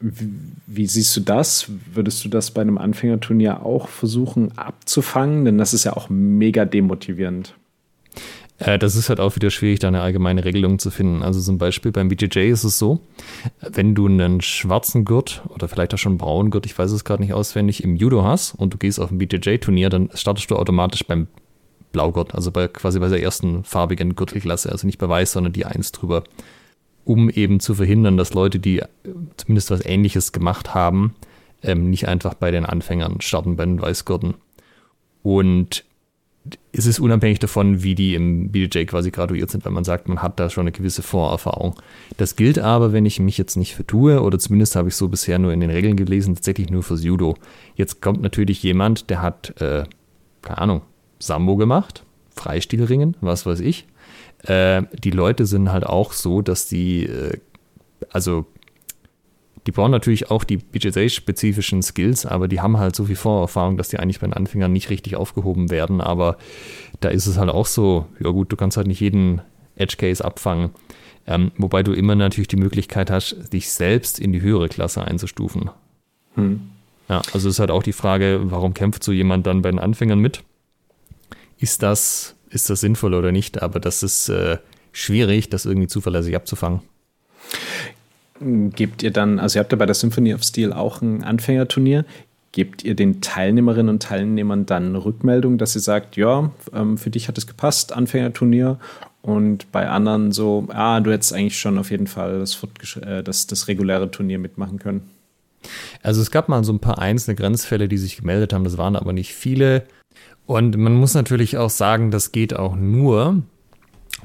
Wie, wie siehst du das? Würdest du das bei einem Anfängerturnier auch versuchen abzufangen? Denn das ist ja auch mega demotivierend. Äh, das ist halt auch wieder schwierig, da eine allgemeine Regelung zu finden. Also zum Beispiel beim BJJ ist es so, wenn du einen schwarzen Gurt oder vielleicht auch schon einen braunen Gurt, ich weiß es gerade nicht auswendig, im Judo hast und du gehst auf ein BJJ-Turnier, dann startest du automatisch beim Blaugurt, also bei, quasi bei der ersten farbigen Gürtelklasse, also nicht bei weiß, sondern die eins drüber, um eben zu verhindern, dass Leute, die zumindest was ähnliches gemacht haben, ähm, nicht einfach bei den Anfängern starten, bei den Weißgurten. Und es ist unabhängig davon, wie die im BJJ quasi graduiert sind, wenn man sagt, man hat da schon eine gewisse Vorerfahrung. Das gilt aber, wenn ich mich jetzt nicht vertue, oder zumindest habe ich so bisher nur in den Regeln gelesen, tatsächlich nur fürs Judo. Jetzt kommt natürlich jemand, der hat, äh, keine Ahnung, Sambo gemacht, Freistilringen, was weiß ich. Äh, die Leute sind halt auch so, dass die, äh, also die brauchen natürlich auch die BJJ-spezifischen Skills, aber die haben halt so viel Vorerfahrung, dass die eigentlich bei den Anfängern nicht richtig aufgehoben werden. Aber da ist es halt auch so, ja gut, du kannst halt nicht jeden Edge-Case abfangen. Ähm, wobei du immer natürlich die Möglichkeit hast, dich selbst in die höhere Klasse einzustufen. Hm. Ja, also ist halt auch die Frage, warum kämpft so jemand dann bei den Anfängern mit? Ist das, ist das sinnvoll oder nicht? Aber das ist äh, schwierig, das irgendwie zuverlässig abzufangen. Gebt ihr dann, also ihr habt ja bei der Symphony of Steel auch ein Anfängerturnier. Gebt ihr den Teilnehmerinnen und Teilnehmern dann Rückmeldung, dass ihr sagt, ja, ähm, für dich hat es gepasst, Anfängerturnier, und bei anderen so, ah, du hättest eigentlich schon auf jeden Fall das, äh, das, das reguläre Turnier mitmachen können? Also es gab mal so ein paar einzelne Grenzfälle, die sich gemeldet haben, das waren aber nicht viele. Und man muss natürlich auch sagen, das geht auch nur,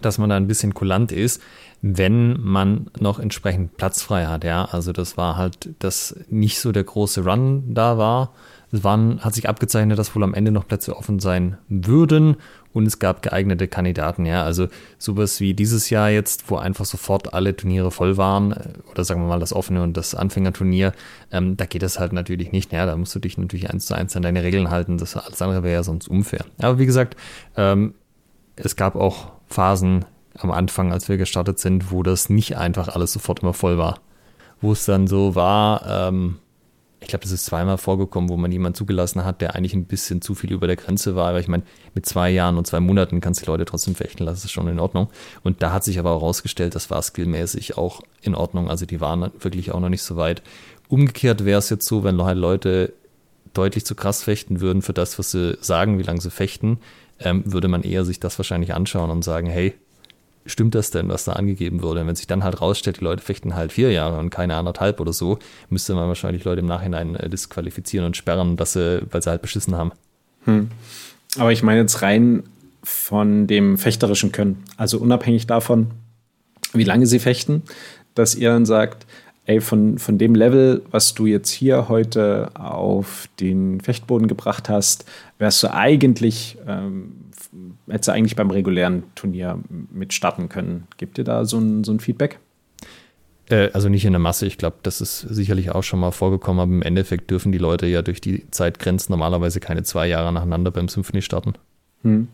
dass man da ein bisschen kulant ist, wenn man noch entsprechend Platz frei hat. Ja, also das war halt, dass nicht so der große Run da war. Es waren, hat sich abgezeichnet, dass wohl am Ende noch Plätze offen sein würden und es gab geeignete Kandidaten. Ja, also sowas wie dieses Jahr jetzt, wo einfach sofort alle Turniere voll waren äh, oder sagen wir mal das offene und das Anfängerturnier, ähm, da geht das halt natürlich nicht. Ja, da musst du dich natürlich eins zu eins an deine Regeln halten. Das alles andere wäre ja sonst unfair. Aber wie gesagt, ähm, es gab auch Phasen, am Anfang, als wir gestartet sind, wo das nicht einfach alles sofort immer voll war. Wo es dann so war, ähm, ich glaube, das ist zweimal vorgekommen, wo man jemanden zugelassen hat, der eigentlich ein bisschen zu viel über der Grenze war. Aber ich meine, mit zwei Jahren und zwei Monaten kannst du die Leute trotzdem fechten lassen, das ist schon in Ordnung. Und da hat sich aber auch herausgestellt, das war skillmäßig auch in Ordnung. Also die waren wirklich auch noch nicht so weit. Umgekehrt wäre es jetzt so, wenn halt Leute deutlich zu krass fechten würden für das, was sie sagen, wie lange sie fechten, ähm, würde man eher sich das wahrscheinlich anschauen und sagen, hey, stimmt das denn, was da angegeben wurde? Und wenn sich dann halt rausstellt, die Leute fechten halt vier Jahre und keine anderthalb oder so, müsste man wahrscheinlich Leute im Nachhinein äh, disqualifizieren und sperren, dass sie, weil sie halt beschissen haben. Hm. Aber ich meine jetzt rein von dem fechterischen Können, also unabhängig davon, wie lange sie fechten, dass ihr dann sagt, ey, von, von dem Level, was du jetzt hier heute auf den Fechtboden gebracht hast, wärst du eigentlich ähm, hätte eigentlich beim regulären Turnier mit starten können. Gibt ihr da so ein, so ein Feedback? Äh, also nicht in der Masse. Ich glaube, das ist sicherlich auch schon mal vorgekommen, aber im Endeffekt dürfen die Leute ja durch die Zeitgrenzen normalerweise keine zwei Jahre nacheinander beim Symphony starten. Hm.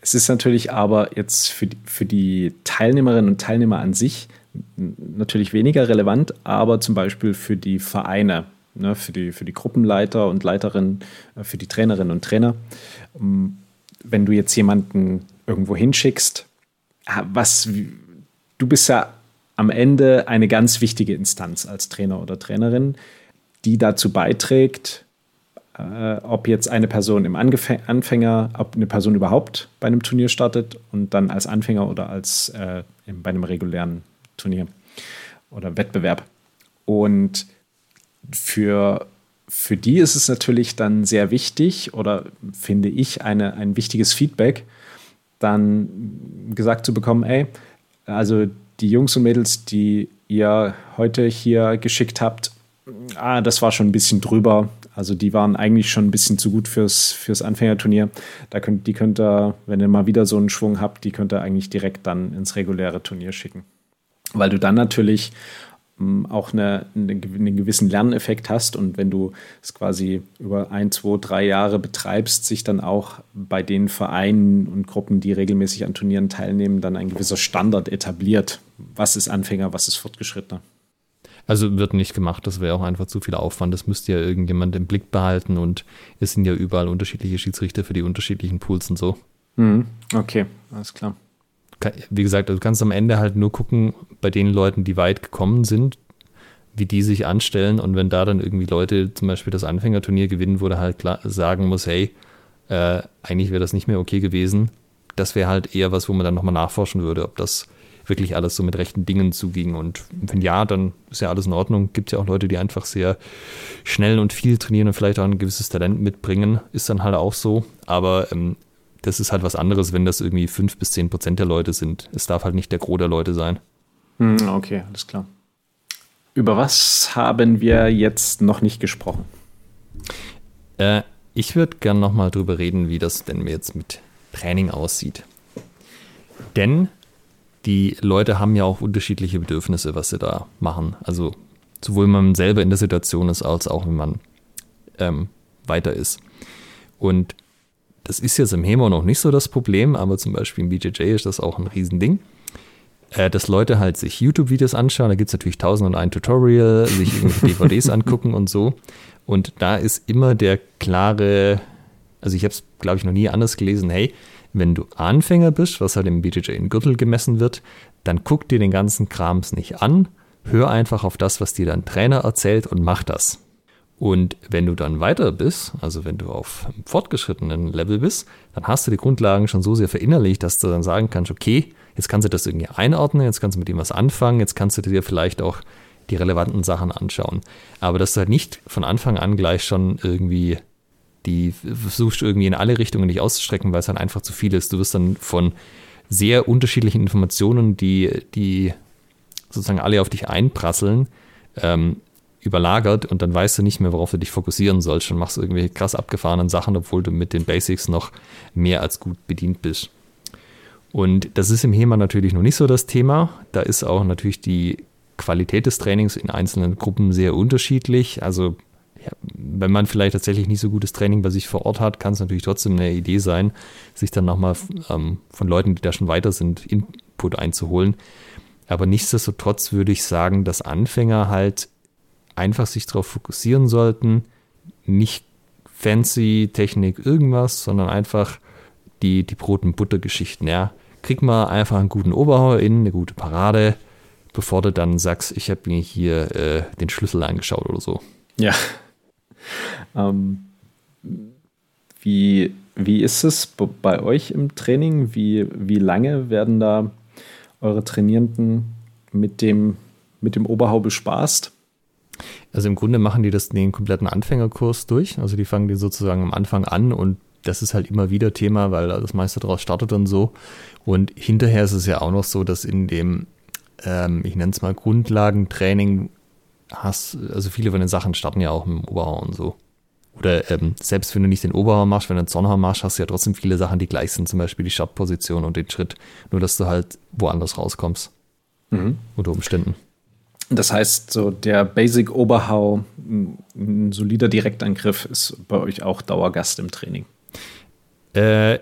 Es ist natürlich aber jetzt für für die Teilnehmerinnen und Teilnehmer an sich natürlich weniger relevant, aber zum Beispiel für die Vereine, ne, für, die, für die Gruppenleiter und Leiterinnen, äh, für die Trainerinnen und Trainer. Wenn du jetzt jemanden irgendwo hinschickst, ah, was du bist ja am Ende eine ganz wichtige Instanz als Trainer oder Trainerin, die dazu beiträgt, äh, ob jetzt eine Person im Angef Anfänger, ob eine Person überhaupt bei einem Turnier startet und dann als Anfänger oder als äh, bei einem regulären Turnier oder Wettbewerb. Und für für die ist es natürlich dann sehr wichtig oder finde ich eine, ein wichtiges Feedback, dann gesagt zu bekommen, ey, also die Jungs und Mädels, die ihr heute hier geschickt habt, ah, das war schon ein bisschen drüber. Also die waren eigentlich schon ein bisschen zu gut fürs, fürs Anfängerturnier. Da könnt, die könnt ihr, wenn ihr mal wieder so einen Schwung habt, die könnt ihr eigentlich direkt dann ins reguläre Turnier schicken. Weil du dann natürlich auch eine, eine, einen gewissen Lerneffekt hast und wenn du es quasi über ein, zwei, drei Jahre betreibst, sich dann auch bei den Vereinen und Gruppen, die regelmäßig an Turnieren teilnehmen, dann ein gewisser Standard etabliert. Was ist Anfänger, was ist Fortgeschrittener? Also wird nicht gemacht, das wäre auch einfach zu viel Aufwand. Das müsste ja irgendjemand im Blick behalten und es sind ja überall unterschiedliche Schiedsrichter für die unterschiedlichen Pools und so. Mhm. Okay, alles klar. Wie gesagt, du kannst am Ende halt nur gucken, bei den Leuten, die weit gekommen sind, wie die sich anstellen. Und wenn da dann irgendwie Leute zum Beispiel das Anfängerturnier gewinnen, wo du halt klar sagen muss, hey, äh, eigentlich wäre das nicht mehr okay gewesen. Das wäre halt eher was, wo man dann nochmal nachforschen würde, ob das wirklich alles so mit rechten Dingen zuging. Und wenn ja, dann ist ja alles in Ordnung. Gibt ja auch Leute, die einfach sehr schnell und viel trainieren und vielleicht auch ein gewisses Talent mitbringen. Ist dann halt auch so. Aber ähm, das ist halt was anderes, wenn das irgendwie fünf bis zehn Prozent der Leute sind. Es darf halt nicht der Gros der Leute sein. Hm, okay, alles klar. Über was haben wir jetzt noch nicht gesprochen? Äh, ich würde gerne nochmal drüber reden, wie das denn jetzt mit Training aussieht. Denn die Leute haben ja auch unterschiedliche Bedürfnisse, was sie da machen. Also sowohl wenn man selber in der Situation ist, als auch wenn man ähm, weiter ist. Und das ist jetzt im HEMA noch nicht so das Problem, aber zum Beispiel im BJJ ist das auch ein Riesending. Äh, dass Leute halt sich YouTube-Videos anschauen, da gibt es natürlich tausend und ein Tutorial, sich DVDs angucken und so. Und da ist immer der klare, also ich habe es, glaube ich, noch nie anders gelesen, hey, wenn du Anfänger bist, was halt im BJJ in Gürtel gemessen wird, dann guck dir den ganzen Krams nicht an, hör einfach auf das, was dir dein Trainer erzählt und mach das. Und wenn du dann weiter bist, also wenn du auf einem fortgeschrittenen Level bist, dann hast du die Grundlagen schon so sehr verinnerlicht, dass du dann sagen kannst, okay, jetzt kannst du das irgendwie einordnen, jetzt kannst du mit dem was anfangen, jetzt kannst du dir vielleicht auch die relevanten Sachen anschauen. Aber dass du halt nicht von Anfang an gleich schon irgendwie die versuchst irgendwie in alle Richtungen nicht auszustrecken, weil es dann einfach zu viel ist. Du wirst dann von sehr unterschiedlichen Informationen, die, die sozusagen alle auf dich einprasseln, ähm, überlagert und dann weißt du nicht mehr, worauf du dich fokussieren sollst und machst irgendwelche krass abgefahrenen Sachen, obwohl du mit den Basics noch mehr als gut bedient bist. Und das ist im HEMA natürlich noch nicht so das Thema. Da ist auch natürlich die Qualität des Trainings in einzelnen Gruppen sehr unterschiedlich. Also ja, wenn man vielleicht tatsächlich nicht so gutes Training bei sich vor Ort hat, kann es natürlich trotzdem eine Idee sein, sich dann nochmal ähm, von Leuten, die da schon weiter sind, Input einzuholen. Aber nichtsdestotrotz würde ich sagen, dass Anfänger halt einfach sich darauf fokussieren sollten, nicht fancy Technik irgendwas, sondern einfach die, die Brot- und Butter-Geschichten. Ja. Krieg mal einfach einen guten Oberhauer in, eine gute Parade, bevor du dann sagst, ich habe mir hier äh, den Schlüssel angeschaut oder so. Ja, ähm, wie, wie ist es bei euch im Training? Wie, wie lange werden da eure Trainierenden mit dem, mit dem Oberhau bespaßt? Also im Grunde machen die das den kompletten Anfängerkurs durch. Also die fangen den sozusagen am Anfang an und das ist halt immer wieder Thema, weil das meiste daraus startet und so. Und hinterher ist es ja auch noch so, dass in dem, ähm, ich nenne es mal Grundlagentraining, hast, also viele von den Sachen starten ja auch im Oberhauer und so. Oder ähm, selbst wenn du nicht den Oberhauer machst, wenn du den Sonnenhauer machst, hast du ja trotzdem viele Sachen, die gleich sind, zum Beispiel die Startposition und den Schritt, nur dass du halt woanders rauskommst. Mhm. Unter Umständen. Das heißt, so der Basic Oberhau, ein solider Direktangriff ist bei euch auch Dauergast im Training. Äh,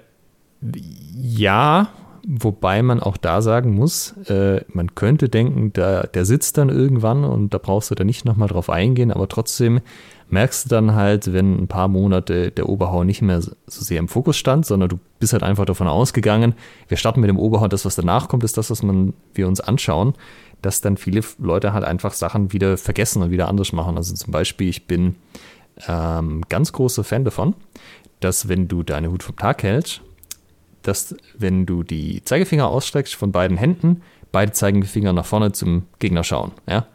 ja, Wobei man auch da sagen muss, äh, man könnte denken, der, der sitzt dann irgendwann und da brauchst du dann nicht nochmal drauf eingehen, aber trotzdem merkst du dann halt, wenn ein paar Monate der Oberhau nicht mehr so sehr im Fokus stand, sondern du bist halt einfach davon ausgegangen, wir starten mit dem Oberhau, das, was danach kommt, ist das, was man, wir uns anschauen, dass dann viele Leute halt einfach Sachen wieder vergessen und wieder anders machen. Also zum Beispiel, ich bin ähm, ganz großer Fan davon, dass wenn du deine Hut vom Tag hältst, dass wenn du die Zeigefinger ausstreckst von beiden Händen, beide Zeigefinger nach vorne zum Gegner schauen. Ja?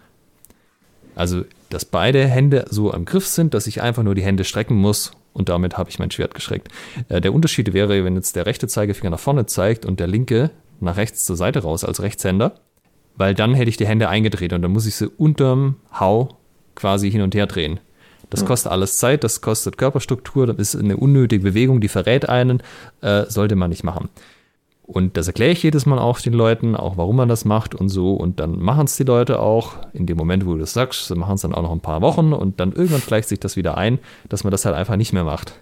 Also, dass beide Hände so am Griff sind, dass ich einfach nur die Hände strecken muss und damit habe ich mein Schwert gestreckt. Äh, der Unterschied wäre, wenn jetzt der rechte Zeigefinger nach vorne zeigt und der linke nach rechts zur Seite raus als Rechtshänder, weil dann hätte ich die Hände eingedreht und dann muss ich sie unterm Hau quasi hin und her drehen. Das kostet alles Zeit, das kostet Körperstruktur, das ist eine unnötige Bewegung, die verrät einen, äh, sollte man nicht machen. Und das erkläre ich jedes Mal auch den Leuten, auch warum man das macht und so. Und dann machen es die Leute auch. In dem Moment, wo du das sagst, sie machen es dann auch noch ein paar Wochen und dann irgendwann gleicht sich das wieder ein, dass man das halt einfach nicht mehr macht.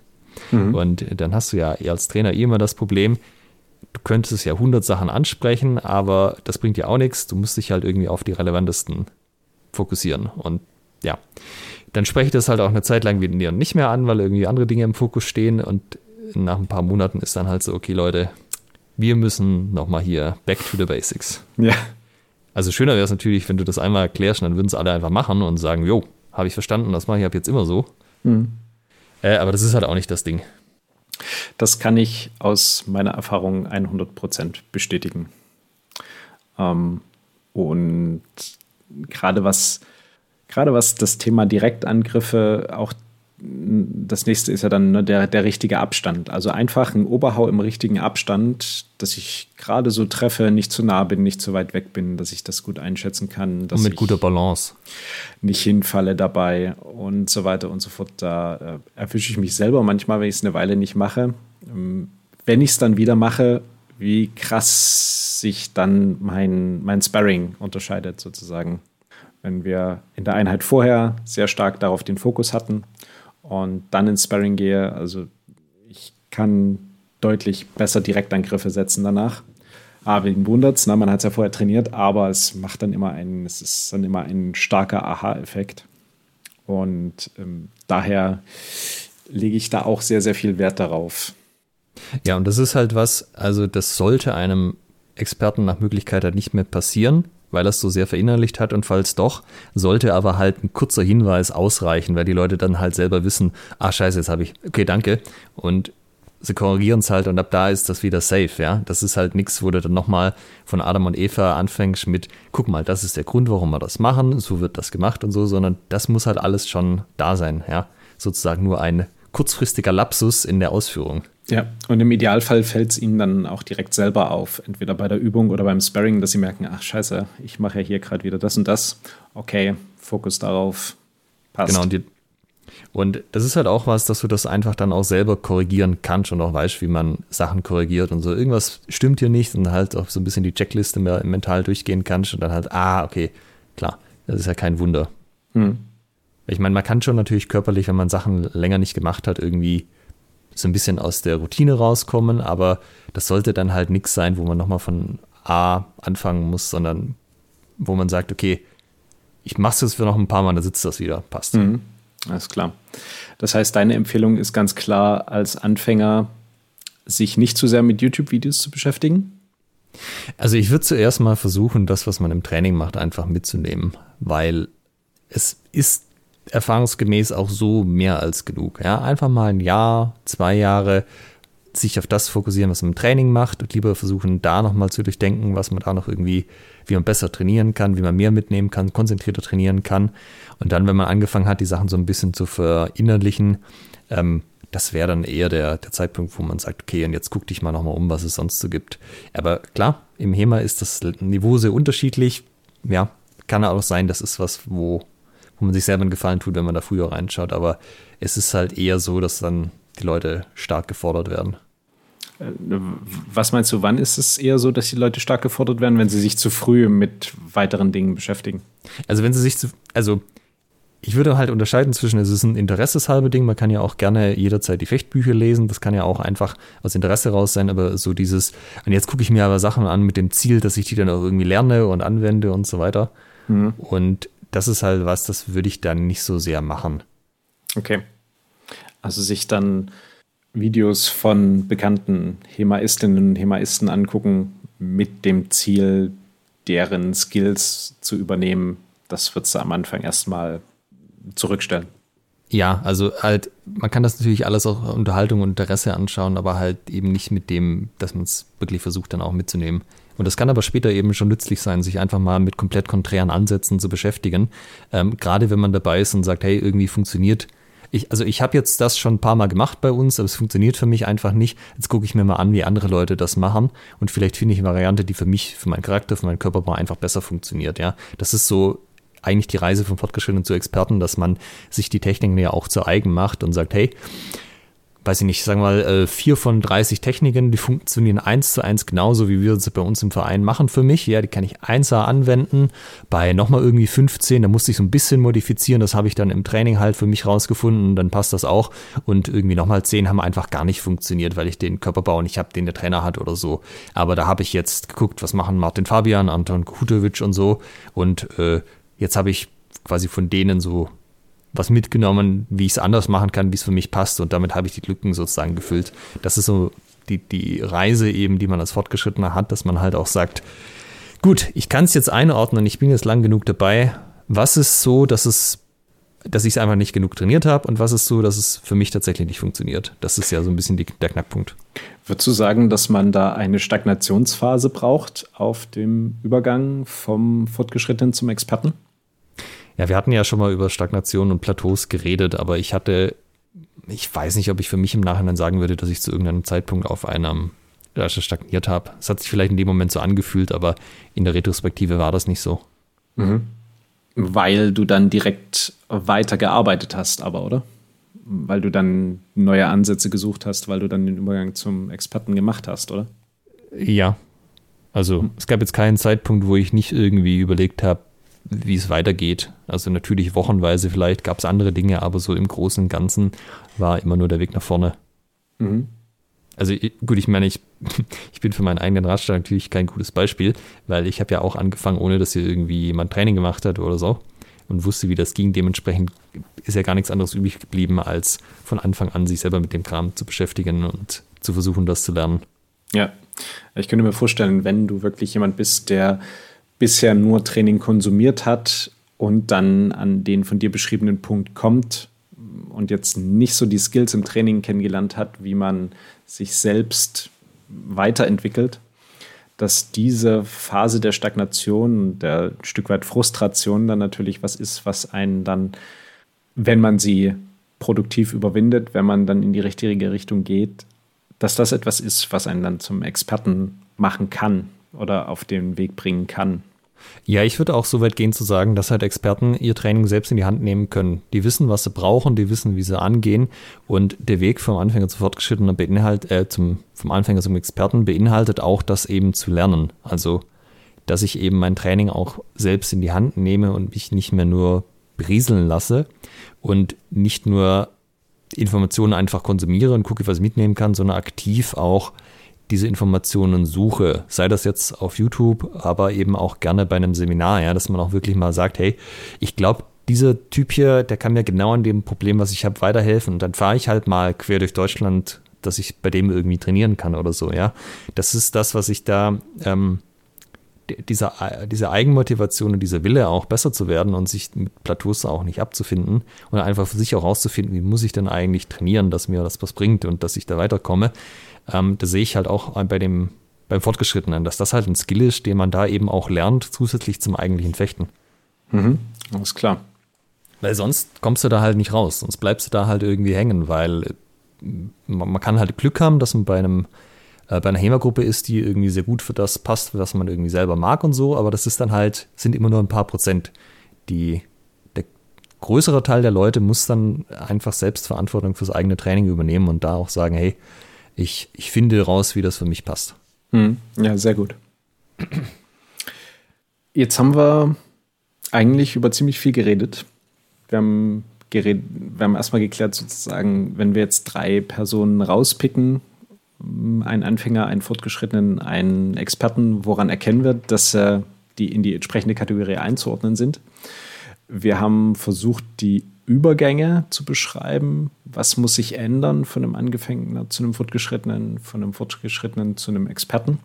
Mhm. Und dann hast du ja als Trainer eh immer das Problem, du könntest ja 100 Sachen ansprechen, aber das bringt dir auch nichts. Du musst dich halt irgendwie auf die relevantesten fokussieren. Und ja, dann spreche ich das halt auch eine Zeit lang wieder nicht mehr an, weil irgendwie andere Dinge im Fokus stehen und nach ein paar Monaten ist dann halt so, okay, Leute, wir müssen nochmal hier back to the basics. Ja. Also schöner wäre es natürlich, wenn du das einmal erklärst, dann würden es alle einfach machen und sagen, jo, habe ich verstanden, das mache ich ab jetzt immer so. Mhm. Äh, aber das ist halt auch nicht das Ding. Das kann ich aus meiner Erfahrung 100% bestätigen. Ähm, und gerade was, gerade was das Thema Direktangriffe auch das nächste ist ja dann ne, der, der richtige Abstand. Also einfach ein Oberhau im richtigen Abstand, dass ich gerade so treffe, nicht zu nah bin, nicht zu weit weg bin, dass ich das gut einschätzen kann. und mit guter Balance. Nicht hinfalle dabei und so weiter und so fort. Da äh, erwische ich mich selber manchmal, wenn ich es eine Weile nicht mache. Ähm, wenn ich es dann wieder mache, wie krass sich dann mein, mein Sparring unterscheidet, sozusagen. Wenn wir in der Einheit vorher sehr stark darauf den Fokus hatten und dann ins Sparring gehe. Also ich kann deutlich besser Direktangriffe setzen danach. Ah, wegen wundert's, ne? man hat es ja vorher trainiert, aber es macht dann immer einen, es ist dann immer ein starker Aha-Effekt. Und ähm, daher lege ich da auch sehr, sehr viel Wert darauf. Ja, und das ist halt was, also das sollte einem Experten nach Möglichkeit halt nicht mehr passieren, weil er es so sehr verinnerlicht hat und falls doch, sollte aber halt ein kurzer Hinweis ausreichen, weil die Leute dann halt selber wissen, ah scheiße, jetzt habe ich, okay, danke und sie korrigieren es halt und ab da ist das wieder safe, ja. Das ist halt nichts, wo du dann nochmal von Adam und Eva anfängst mit, guck mal, das ist der Grund, warum wir das machen, so wird das gemacht und so, sondern das muss halt alles schon da sein, ja. Sozusagen nur ein kurzfristiger Lapsus in der Ausführung. Ja, und im Idealfall fällt es ihnen dann auch direkt selber auf, entweder bei der Übung oder beim Sparring, dass sie merken, ach scheiße, ich mache ja hier gerade wieder das und das. Okay, Fokus darauf, passt. Genau, und, die, und das ist halt auch was, dass du das einfach dann auch selber korrigieren kannst und auch weißt, wie man Sachen korrigiert und so. Irgendwas stimmt hier nicht und halt auch so ein bisschen die Checkliste mental durchgehen kannst und dann halt, ah, okay, klar, das ist ja kein Wunder. Hm. Ich meine, man kann schon natürlich körperlich, wenn man Sachen länger nicht gemacht hat, irgendwie so ein bisschen aus der Routine rauskommen, aber das sollte dann halt nichts sein, wo man nochmal von A anfangen muss, sondern wo man sagt, okay, ich mache es jetzt für noch ein paar Mal, dann sitzt das wieder, passt. Mhm. Alles klar. Das heißt, deine Empfehlung ist ganz klar als Anfänger, sich nicht zu sehr mit YouTube-Videos zu beschäftigen? Also ich würde zuerst mal versuchen, das, was man im Training macht, einfach mitzunehmen, weil es ist erfahrungsgemäß auch so mehr als genug. Ja, einfach mal ein Jahr, zwei Jahre sich auf das fokussieren, was man im Training macht und lieber versuchen, da nochmal zu durchdenken, was man da noch irgendwie, wie man besser trainieren kann, wie man mehr mitnehmen kann, konzentrierter trainieren kann. Und dann, wenn man angefangen hat, die Sachen so ein bisschen zu verinnerlichen, ähm, das wäre dann eher der, der Zeitpunkt, wo man sagt, okay, und jetzt guck dich mal nochmal um, was es sonst so gibt. Aber klar, im HEMA ist das Niveau sehr unterschiedlich. Ja, kann auch sein, das ist was, wo wo man sich selber einen Gefallen tut, wenn man da früher reinschaut. Aber es ist halt eher so, dass dann die Leute stark gefordert werden. Äh, was meinst du, wann ist es eher so, dass die Leute stark gefordert werden, wenn sie sich zu früh mit weiteren Dingen beschäftigen? Also wenn sie sich zu, also ich würde halt unterscheiden zwischen, es ist ein interesseshalbe Ding, man kann ja auch gerne jederzeit die Fechtbücher lesen, das kann ja auch einfach aus Interesse raus sein, aber so dieses, und jetzt gucke ich mir aber Sachen an mit dem Ziel, dass ich die dann auch irgendwie lerne und anwende und so weiter. Mhm. Und das ist halt was, das würde ich dann nicht so sehr machen. Okay. Also sich dann Videos von bekannten Hemaistinnen und Hemaisten angucken mit dem Ziel, deren Skills zu übernehmen, das wird du am Anfang erstmal zurückstellen. Ja, also halt, man kann das natürlich alles auch Unterhaltung und Interesse anschauen, aber halt eben nicht mit dem, dass man es wirklich versucht dann auch mitzunehmen. Und das kann aber später eben schon nützlich sein, sich einfach mal mit komplett konträren Ansätzen zu beschäftigen. Ähm, gerade wenn man dabei ist und sagt, hey, irgendwie funktioniert. Ich, also ich habe jetzt das schon ein paar Mal gemacht bei uns, aber es funktioniert für mich einfach nicht. Jetzt gucke ich mir mal an, wie andere Leute das machen und vielleicht finde ich eine Variante, die für mich, für meinen Charakter, für meinen Körperbau einfach besser funktioniert. Ja, das ist so eigentlich die Reise vom Fortgeschrittenen zu Experten, dass man sich die Techniken ja auch zu eigen macht und sagt, hey, weiß ich nicht, sagen wir mal, äh, vier von 30 Techniken, die funktionieren eins zu eins genauso, wie wir sie bei uns im Verein machen für mich. Ja, die kann ich einser anwenden. Bei nochmal irgendwie 15, da musste ich so ein bisschen modifizieren. Das habe ich dann im Training halt für mich rausgefunden. Dann passt das auch. Und irgendwie nochmal 10 haben einfach gar nicht funktioniert, weil ich den Körperbau nicht habe, den der Trainer hat oder so. Aber da habe ich jetzt geguckt, was machen Martin Fabian, Anton Kutovic und so. Und äh, jetzt habe ich quasi von denen so was mitgenommen, wie ich es anders machen kann, wie es für mich passt. Und damit habe ich die Lücken sozusagen gefüllt. Das ist so die, die Reise eben, die man als Fortgeschrittener hat, dass man halt auch sagt, gut, ich kann es jetzt einordnen, ich bin jetzt lang genug dabei. Was ist so, dass es dass ich es einfach nicht genug trainiert habe und was ist so, dass es für mich tatsächlich nicht funktioniert. Das ist ja so ein bisschen die, der Knackpunkt. Würdest du sagen, dass man da eine Stagnationsphase braucht auf dem Übergang vom Fortgeschrittenen zum Experten? Ja, wir hatten ja schon mal über Stagnation und Plateaus geredet, aber ich hatte, ich weiß nicht, ob ich für mich im Nachhinein sagen würde, dass ich zu irgendeinem Zeitpunkt auf einem Rasche stagniert habe. Es hat sich vielleicht in dem Moment so angefühlt, aber in der Retrospektive war das nicht so. Mhm. Weil du dann direkt weiter gearbeitet hast, aber, oder? Weil du dann neue Ansätze gesucht hast, weil du dann den Übergang zum Experten gemacht hast, oder? Ja. Also es gab jetzt keinen Zeitpunkt, wo ich nicht irgendwie überlegt habe, wie es weitergeht. Also natürlich wochenweise vielleicht gab es andere Dinge, aber so im Großen und Ganzen war immer nur der Weg nach vorne. Mhm. Also gut, ich meine, ich, ich bin für meinen eigenen Radstand natürlich kein gutes Beispiel, weil ich habe ja auch angefangen, ohne dass hier irgendwie jemand Training gemacht hat oder so und wusste, wie das ging. Dementsprechend ist ja gar nichts anderes übrig geblieben, als von Anfang an sich selber mit dem Kram zu beschäftigen und zu versuchen, das zu lernen. Ja, ich könnte mir vorstellen, wenn du wirklich jemand bist, der bisher nur Training konsumiert hat und dann an den von dir beschriebenen Punkt kommt und jetzt nicht so die Skills im Training kennengelernt hat, wie man sich selbst weiterentwickelt, dass diese Phase der Stagnation, der ein Stück weit Frustration dann natürlich was ist, was einen dann, wenn man sie produktiv überwindet, wenn man dann in die richtige Richtung geht, dass das etwas ist, was einen dann zum Experten machen kann oder auf den Weg bringen kann. Ja, ich würde auch so weit gehen zu sagen, dass halt Experten ihr Training selbst in die Hand nehmen können. Die wissen, was sie brauchen, die wissen, wie sie angehen und der Weg vom Anfänger zum Fortgeschrittenen beinhaltet, äh, zum, vom Anfänger zum Experten beinhaltet auch, das eben zu lernen. Also, dass ich eben mein Training auch selbst in die Hand nehme und mich nicht mehr nur berieseln lasse und nicht nur Informationen einfach konsumiere und gucke, was ich mitnehmen kann, sondern aktiv auch diese Informationen suche, sei das jetzt auf YouTube, aber eben auch gerne bei einem Seminar, ja, dass man auch wirklich mal sagt, hey, ich glaube, dieser Typ hier, der kann mir genau an dem Problem, was ich habe, weiterhelfen. Und dann fahre ich halt mal quer durch Deutschland, dass ich bei dem irgendwie trainieren kann oder so, ja. Das ist das, was ich da, ähm, dieser, diese Eigenmotivation und dieser Wille auch besser zu werden und sich mit Plateaus auch nicht abzufinden und einfach für sich auch rauszufinden, wie muss ich denn eigentlich trainieren, dass mir das was bringt und dass ich da weiterkomme ähm, da sehe ich halt auch bei dem, beim Fortgeschrittenen, dass das halt ein Skill ist, den man da eben auch lernt, zusätzlich zum eigentlichen Fechten. Mhm, alles klar. Weil sonst kommst du da halt nicht raus, sonst bleibst du da halt irgendwie hängen, weil äh, man, man kann halt Glück haben, dass man bei einem äh, bei einer HEMA-Gruppe ist, die irgendwie sehr gut für das passt, was man irgendwie selber mag und so, aber das ist dann halt, sind immer nur ein paar Prozent. Die, der größere Teil der Leute muss dann einfach selbst Verantwortung fürs eigene Training übernehmen und da auch sagen, hey, ich, ich finde raus, wie das für mich passt. Hm, ja, sehr gut. Jetzt haben wir eigentlich über ziemlich viel geredet. Wir haben, geredet, wir haben erstmal geklärt, sozusagen, wenn wir jetzt drei Personen rauspicken, einen Anfänger, einen Fortgeschrittenen, einen Experten, woran erkennen wir, dass die in die entsprechende Kategorie einzuordnen sind. Wir haben versucht, die Übergänge zu beschreiben. Was muss sich ändern von einem Angefängten zu einem Fortgeschrittenen, von einem Fortgeschrittenen zu einem Experten?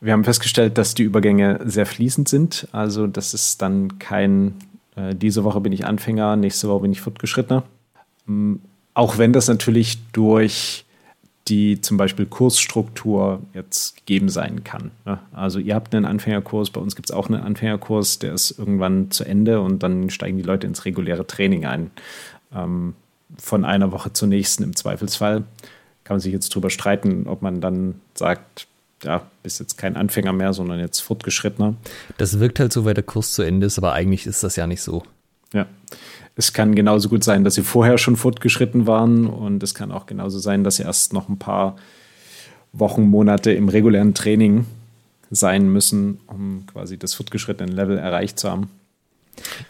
Wir haben festgestellt, dass die Übergänge sehr fließend sind. Also, das ist dann kein, äh, diese Woche bin ich Anfänger, nächste Woche bin ich Fortgeschrittener. Ähm, auch wenn das natürlich durch die zum Beispiel Kursstruktur jetzt gegeben sein kann. Ne? Also ihr habt einen Anfängerkurs, bei uns gibt es auch einen Anfängerkurs, der ist irgendwann zu Ende und dann steigen die Leute ins reguläre Training ein. Ähm, von einer Woche zur nächsten im Zweifelsfall. Kann man sich jetzt drüber streiten, ob man dann sagt, ja, bist jetzt kein Anfänger mehr, sondern jetzt fortgeschrittener. Das wirkt halt so, weil der Kurs zu Ende ist, aber eigentlich ist das ja nicht so. Ja. Es kann genauso gut sein, dass sie vorher schon fortgeschritten waren und es kann auch genauso sein, dass sie erst noch ein paar Wochen, Monate im regulären Training sein müssen, um quasi das fortgeschrittene Level erreicht zu haben.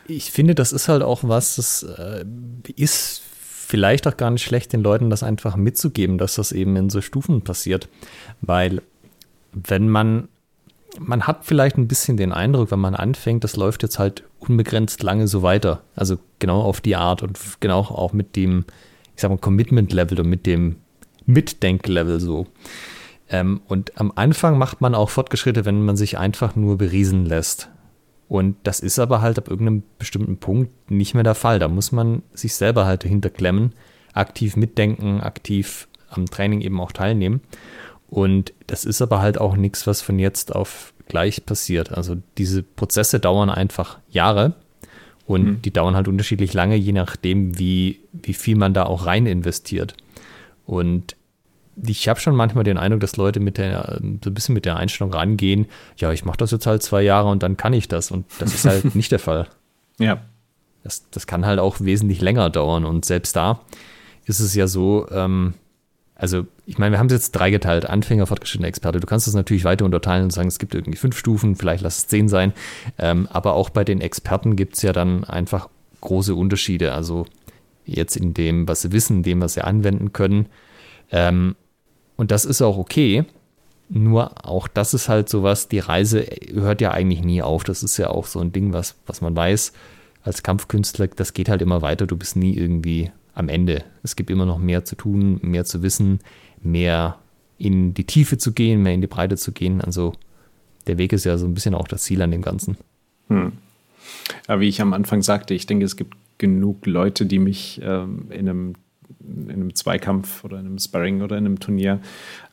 Ich finde, das ist halt auch was, das äh, ist vielleicht auch gar nicht schlecht, den Leuten das einfach mitzugeben, dass das eben in so Stufen passiert. Weil wenn man man hat vielleicht ein bisschen den Eindruck, wenn man anfängt, das läuft jetzt halt unbegrenzt lange so weiter. Also genau auf die Art und genau auch mit dem, ich sag mal, Commitment-Level und mit dem Mitdenk-Level so. Ähm, und am Anfang macht man auch Fortgeschritte, wenn man sich einfach nur beriesen lässt. Und das ist aber halt ab irgendeinem bestimmten Punkt nicht mehr der Fall. Da muss man sich selber halt dahinter klemmen, aktiv mitdenken, aktiv am Training eben auch teilnehmen. Und das ist aber halt auch nichts, was von jetzt auf gleich passiert. Also diese Prozesse dauern einfach Jahre und mhm. die dauern halt unterschiedlich lange, je nachdem, wie, wie viel man da auch rein investiert. Und ich habe schon manchmal den Eindruck, dass Leute mit der, so ein bisschen mit der Einstellung rangehen, ja, ich mache das jetzt halt zwei Jahre und dann kann ich das. Und das ist halt nicht der Fall. Ja. Das, das kann halt auch wesentlich länger dauern. Und selbst da ist es ja so, ähm, also ich meine, wir haben es jetzt dreigeteilt, Anfänger, fortgeschrittene Experte. Du kannst das natürlich weiter unterteilen und sagen, es gibt irgendwie fünf Stufen, vielleicht lass es zehn sein. Ähm, aber auch bei den Experten gibt es ja dann einfach große Unterschiede. Also jetzt in dem, was sie wissen, dem, was sie anwenden können. Ähm, und das ist auch okay. Nur auch das ist halt sowas, die Reise hört ja eigentlich nie auf. Das ist ja auch so ein Ding, was, was man weiß als Kampfkünstler, das geht halt immer weiter. Du bist nie irgendwie am Ende. Es gibt immer noch mehr zu tun, mehr zu wissen, mehr in die Tiefe zu gehen, mehr in die Breite zu gehen. Also der Weg ist ja so ein bisschen auch das Ziel an dem Ganzen. Hm. Aber wie ich am Anfang sagte, ich denke, es gibt genug Leute, die mich ähm, in einem in einem Zweikampf oder in einem Sparring oder in einem Turnier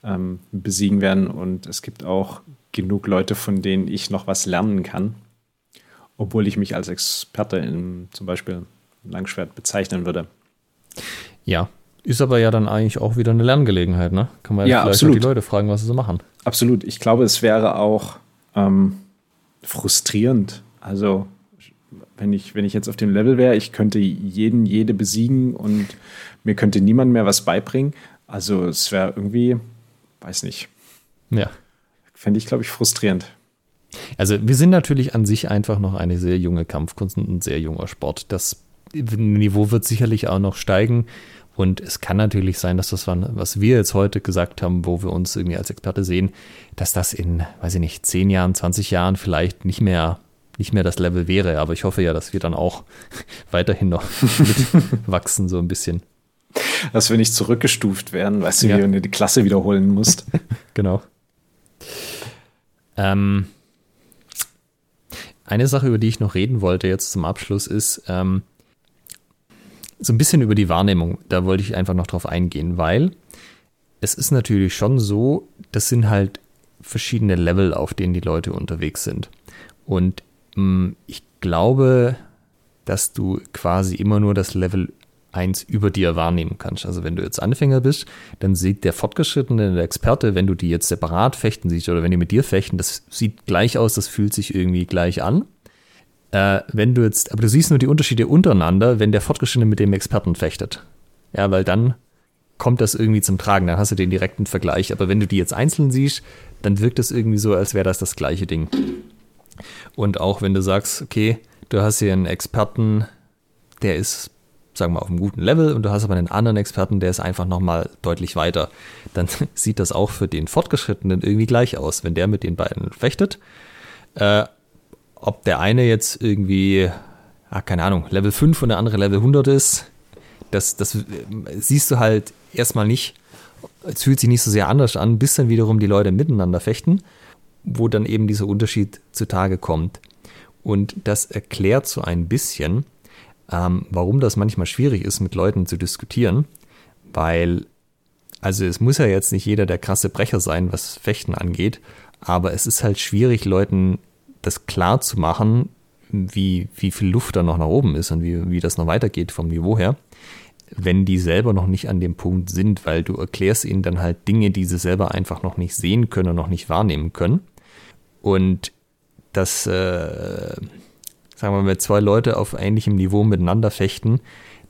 ähm, besiegen werden. Und es gibt auch genug Leute, von denen ich noch was lernen kann, obwohl ich mich als Experte in zum Beispiel Langschwert bezeichnen würde. Ja, ist aber ja dann eigentlich auch wieder eine Lerngelegenheit, ne? Kann man ja, vielleicht absolut. die Leute fragen, was sie so machen. Absolut. Ich glaube, es wäre auch ähm, frustrierend. Also wenn ich, wenn ich jetzt auf dem Level wäre, ich könnte jeden, jede besiegen und mir könnte niemand mehr was beibringen. Also es wäre irgendwie, weiß nicht. Ja. Fände ich, glaube ich, frustrierend. Also wir sind natürlich an sich einfach noch eine sehr junge Kampfkunst und ein sehr junger Sport. Das Niveau wird sicherlich auch noch steigen. Und es kann natürlich sein, dass das, was wir jetzt heute gesagt haben, wo wir uns irgendwie als Experte sehen, dass das in, weiß ich nicht, 10 Jahren, 20 Jahren vielleicht nicht mehr nicht mehr das Level wäre. Aber ich hoffe ja, dass wir dann auch weiterhin noch wachsen, so ein bisschen. Dass wir nicht zurückgestuft werden, weißt du, ja. wie wenn du die Klasse wiederholen musst. genau. Ähm, eine Sache, über die ich noch reden wollte jetzt zum Abschluss, ist ähm, so ein bisschen über die Wahrnehmung. Da wollte ich einfach noch drauf eingehen, weil es ist natürlich schon so, das sind halt verschiedene Level, auf denen die Leute unterwegs sind. Und Mm, ich glaube, dass du quasi immer nur das Level 1 über dir wahrnehmen kannst. Also wenn du jetzt Anfänger bist, dann sieht der Fortgeschrittene, der Experte, wenn du die jetzt separat fechten siehst oder wenn die mit dir fechten, das sieht gleich aus, das fühlt sich irgendwie gleich an. Äh, wenn du jetzt, aber du siehst nur die Unterschiede untereinander, wenn der Fortgeschrittene mit dem Experten fechtet. Ja, weil dann kommt das irgendwie zum Tragen, dann hast du den direkten Vergleich. Aber wenn du die jetzt einzeln siehst, dann wirkt es irgendwie so, als wäre das das gleiche Ding. Und auch wenn du sagst, okay, du hast hier einen Experten, der ist, sagen wir mal, auf einem guten Level und du hast aber einen anderen Experten, der ist einfach nochmal deutlich weiter, dann sieht das auch für den Fortgeschrittenen irgendwie gleich aus. Wenn der mit den beiden fechtet, äh, ob der eine jetzt irgendwie, ah, keine Ahnung, Level 5 und der andere Level 100 ist, das, das äh, siehst du halt erstmal nicht. Es fühlt sich nicht so sehr anders an, bis dann wiederum die Leute miteinander fechten wo dann eben dieser Unterschied zutage kommt. Und das erklärt so ein bisschen, ähm, warum das manchmal schwierig ist, mit Leuten zu diskutieren, weil, also es muss ja jetzt nicht jeder der krasse Brecher sein, was Fechten angeht, aber es ist halt schwierig, Leuten das klar zu machen, wie, wie viel Luft da noch nach oben ist und wie, wie das noch weitergeht vom Niveau her wenn die selber noch nicht an dem Punkt sind, weil du erklärst ihnen dann halt Dinge, die sie selber einfach noch nicht sehen können und noch nicht wahrnehmen können. Und das, äh, sagen wir mal, zwei Leute auf ähnlichem Niveau miteinander fechten,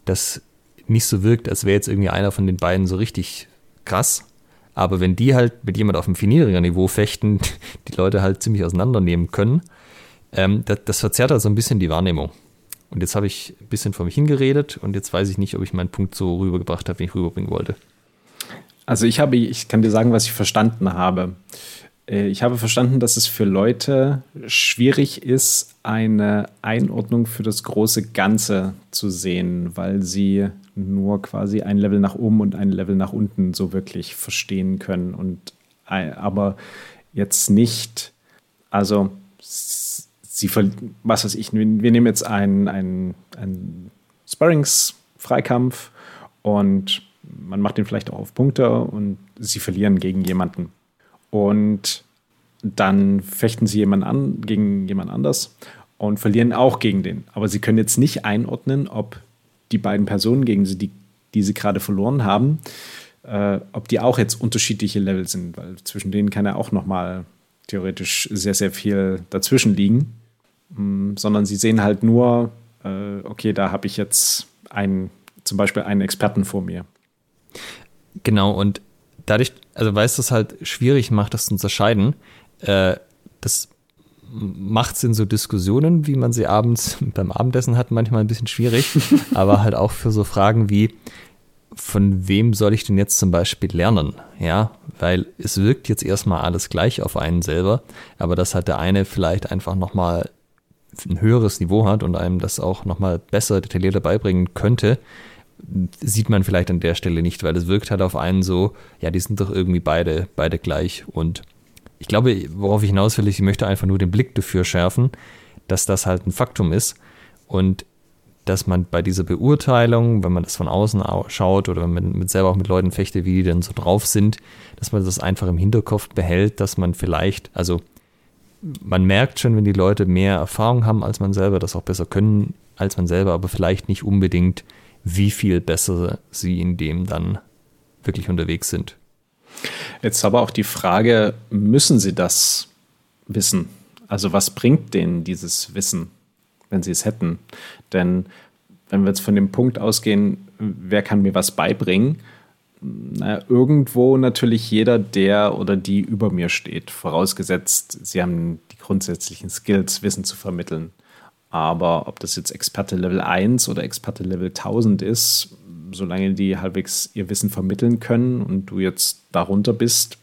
das nicht so wirkt, als wäre jetzt irgendwie einer von den beiden so richtig krass. Aber wenn die halt mit jemand auf einem viel niedrigeren Niveau fechten, die Leute halt ziemlich auseinandernehmen können, ähm, das, das verzerrt halt so ein bisschen die Wahrnehmung. Und jetzt habe ich ein bisschen vor mich hingeredet und jetzt weiß ich nicht, ob ich meinen Punkt so rübergebracht habe, wie ich rüberbringen wollte. Also ich habe, ich kann dir sagen, was ich verstanden habe. Äh, ich habe verstanden, dass es für Leute schwierig ist, eine Einordnung für das große Ganze zu sehen, weil sie nur quasi ein Level nach oben und ein Level nach unten so wirklich verstehen können und äh, aber jetzt nicht, also sie, was weiß ich, wir nehmen jetzt einen, einen, einen Sparrings-Freikampf und man macht den vielleicht auch auf Punkte und sie verlieren gegen jemanden. Und dann fechten sie jemanden an gegen jemand anders und verlieren auch gegen den. Aber sie können jetzt nicht einordnen, ob die beiden Personen, gegen sie, die, die sie gerade verloren haben, äh, ob die auch jetzt unterschiedliche Level sind, weil zwischen denen kann ja auch nochmal theoretisch sehr, sehr viel dazwischen liegen. Mm, sondern sie sehen halt nur, äh, okay, da habe ich jetzt einen, zum Beispiel einen Experten vor mir. Genau, und dadurch, also weil es das halt schwierig macht, das zu unterscheiden, äh, das macht es in so Diskussionen, wie man sie abends beim Abendessen hat, manchmal ein bisschen schwierig, aber halt auch für so Fragen wie, von wem soll ich denn jetzt zum Beispiel lernen? Ja, weil es wirkt jetzt erstmal alles gleich auf einen selber, aber das hat der eine vielleicht einfach nochmal ein höheres Niveau hat und einem das auch nochmal besser detaillierter beibringen könnte, sieht man vielleicht an der Stelle nicht, weil es wirkt halt auf einen so, ja, die sind doch irgendwie beide, beide gleich. Und ich glaube, worauf ich hinaus will, ich möchte einfach nur den Blick dafür schärfen, dass das halt ein Faktum ist und dass man bei dieser Beurteilung, wenn man das von außen schaut oder wenn man mit selber auch mit Leuten fechte, wie die denn so drauf sind, dass man das einfach im Hinterkopf behält, dass man vielleicht, also man merkt schon, wenn die Leute mehr Erfahrung haben als man selber, das auch besser können als man selber, aber vielleicht nicht unbedingt wie viel besser sie in dem dann wirklich unterwegs sind. Jetzt aber auch die Frage, müssen sie das wissen? Also was bringt denen dieses Wissen, wenn sie es hätten? Denn wenn wir jetzt von dem Punkt ausgehen, wer kann mir was beibringen? Na, irgendwo natürlich jeder, der oder die über mir steht, vorausgesetzt, sie haben die grundsätzlichen Skills, Wissen zu vermitteln. Aber ob das jetzt Experte Level 1 oder Experte Level 1000 ist, solange die halbwegs ihr Wissen vermitteln können und du jetzt darunter bist,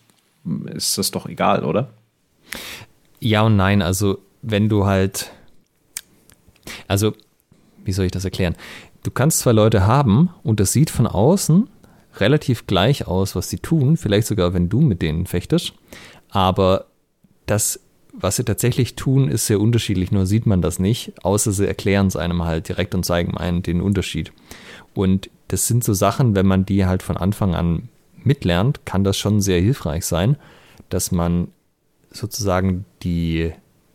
ist das doch egal, oder? Ja und nein. Also, wenn du halt. Also, wie soll ich das erklären? Du kannst zwei Leute haben und das sieht von außen relativ gleich aus, was sie tun, vielleicht sogar, wenn du mit denen fechtest. Aber das was sie tatsächlich tun, ist sehr unterschiedlich, nur sieht man das nicht, außer sie erklären es einem halt direkt und zeigen einem den Unterschied. Und das sind so Sachen, wenn man die halt von Anfang an mitlernt, kann das schon sehr hilfreich sein, dass man sozusagen die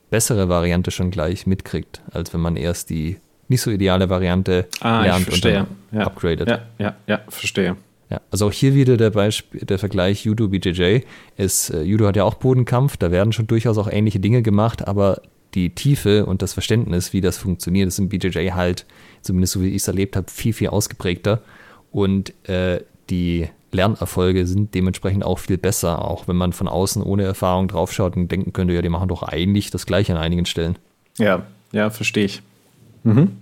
bessere Variante schon gleich mitkriegt, als wenn man erst die nicht so ideale Variante ah, lernt und dann ja. upgradet. Ja, ja, ja, verstehe. Ja, also auch hier wieder der, Beispiel, der Vergleich Judo BJJ. Ist, äh, Judo hat ja auch Bodenkampf, da werden schon durchaus auch ähnliche Dinge gemacht, aber die Tiefe und das Verständnis, wie das funktioniert, ist im BJJ halt, zumindest so wie ich es erlebt habe, viel, viel ausgeprägter. Und äh, die Lernerfolge sind dementsprechend auch viel besser, auch wenn man von außen ohne Erfahrung draufschaut und denken könnte, ja, die machen doch eigentlich das Gleiche an einigen Stellen. Ja, ja, verstehe ich. Mhm.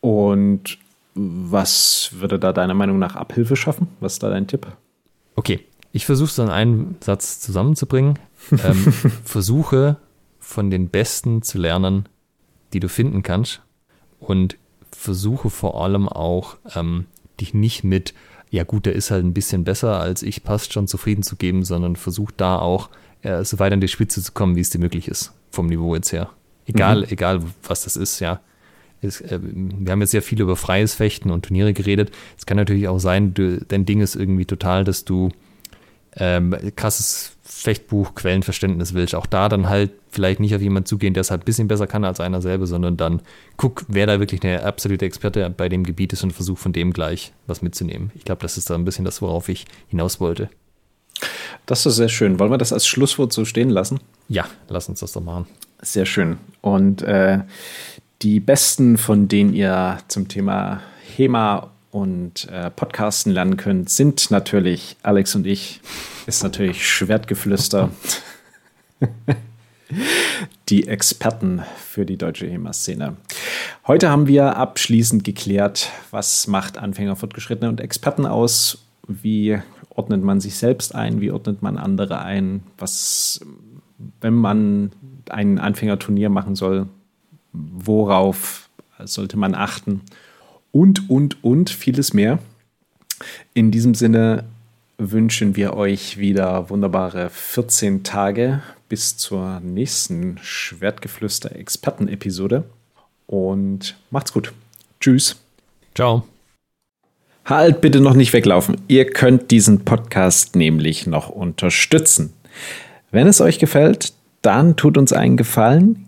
Und was würde da deiner Meinung nach Abhilfe schaffen? Was ist da dein Tipp? Okay, ich versuche es in einen Satz zusammenzubringen. ähm, versuche von den Besten zu lernen, die du finden kannst. Und versuche vor allem auch, ähm, dich nicht mit, ja gut, der ist halt ein bisschen besser als ich, passt schon zufrieden zu geben, sondern versuch da auch äh, so weit an die Spitze zu kommen, wie es dir möglich ist, vom Niveau jetzt her. Egal, mhm. egal was das ist, ja ist, äh, wir haben jetzt sehr viel über freies Fechten und Turniere geredet. Es kann natürlich auch sein, du, dein Ding ist irgendwie total, dass du ähm, krasses Fechtbuch, Quellenverständnis willst. Auch da dann halt vielleicht nicht auf jemanden zugehen, der es halt ein bisschen besser kann als einer selber, sondern dann guck, wer da wirklich eine absolute Experte bei dem Gebiet ist und versuch von dem gleich was mitzunehmen. Ich glaube, das ist da ein bisschen das, worauf ich hinaus wollte. Das ist sehr schön. Wollen wir das als Schlusswort so stehen lassen? Ja, lass uns das doch machen. Sehr schön. Und äh, die besten, von denen ihr zum Thema HEMA und äh, Podcasten lernen könnt, sind natürlich Alex und ich. Ist natürlich Schwertgeflüster. die Experten für die deutsche HEMA-Szene. Heute haben wir abschließend geklärt, was macht Anfänger, Fortgeschrittene und Experten aus, wie ordnet man sich selbst ein? Wie ordnet man andere ein? Was, wenn man ein Anfängerturnier machen soll, worauf sollte man achten? Und, und, und vieles mehr. In diesem Sinne wünschen wir euch wieder wunderbare 14 Tage bis zur nächsten Schwertgeflüster-Experten-Episode. Und macht's gut. Tschüss. Ciao. Halt bitte noch nicht weglaufen. Ihr könnt diesen Podcast nämlich noch unterstützen. Wenn es euch gefällt, dann tut uns einen Gefallen,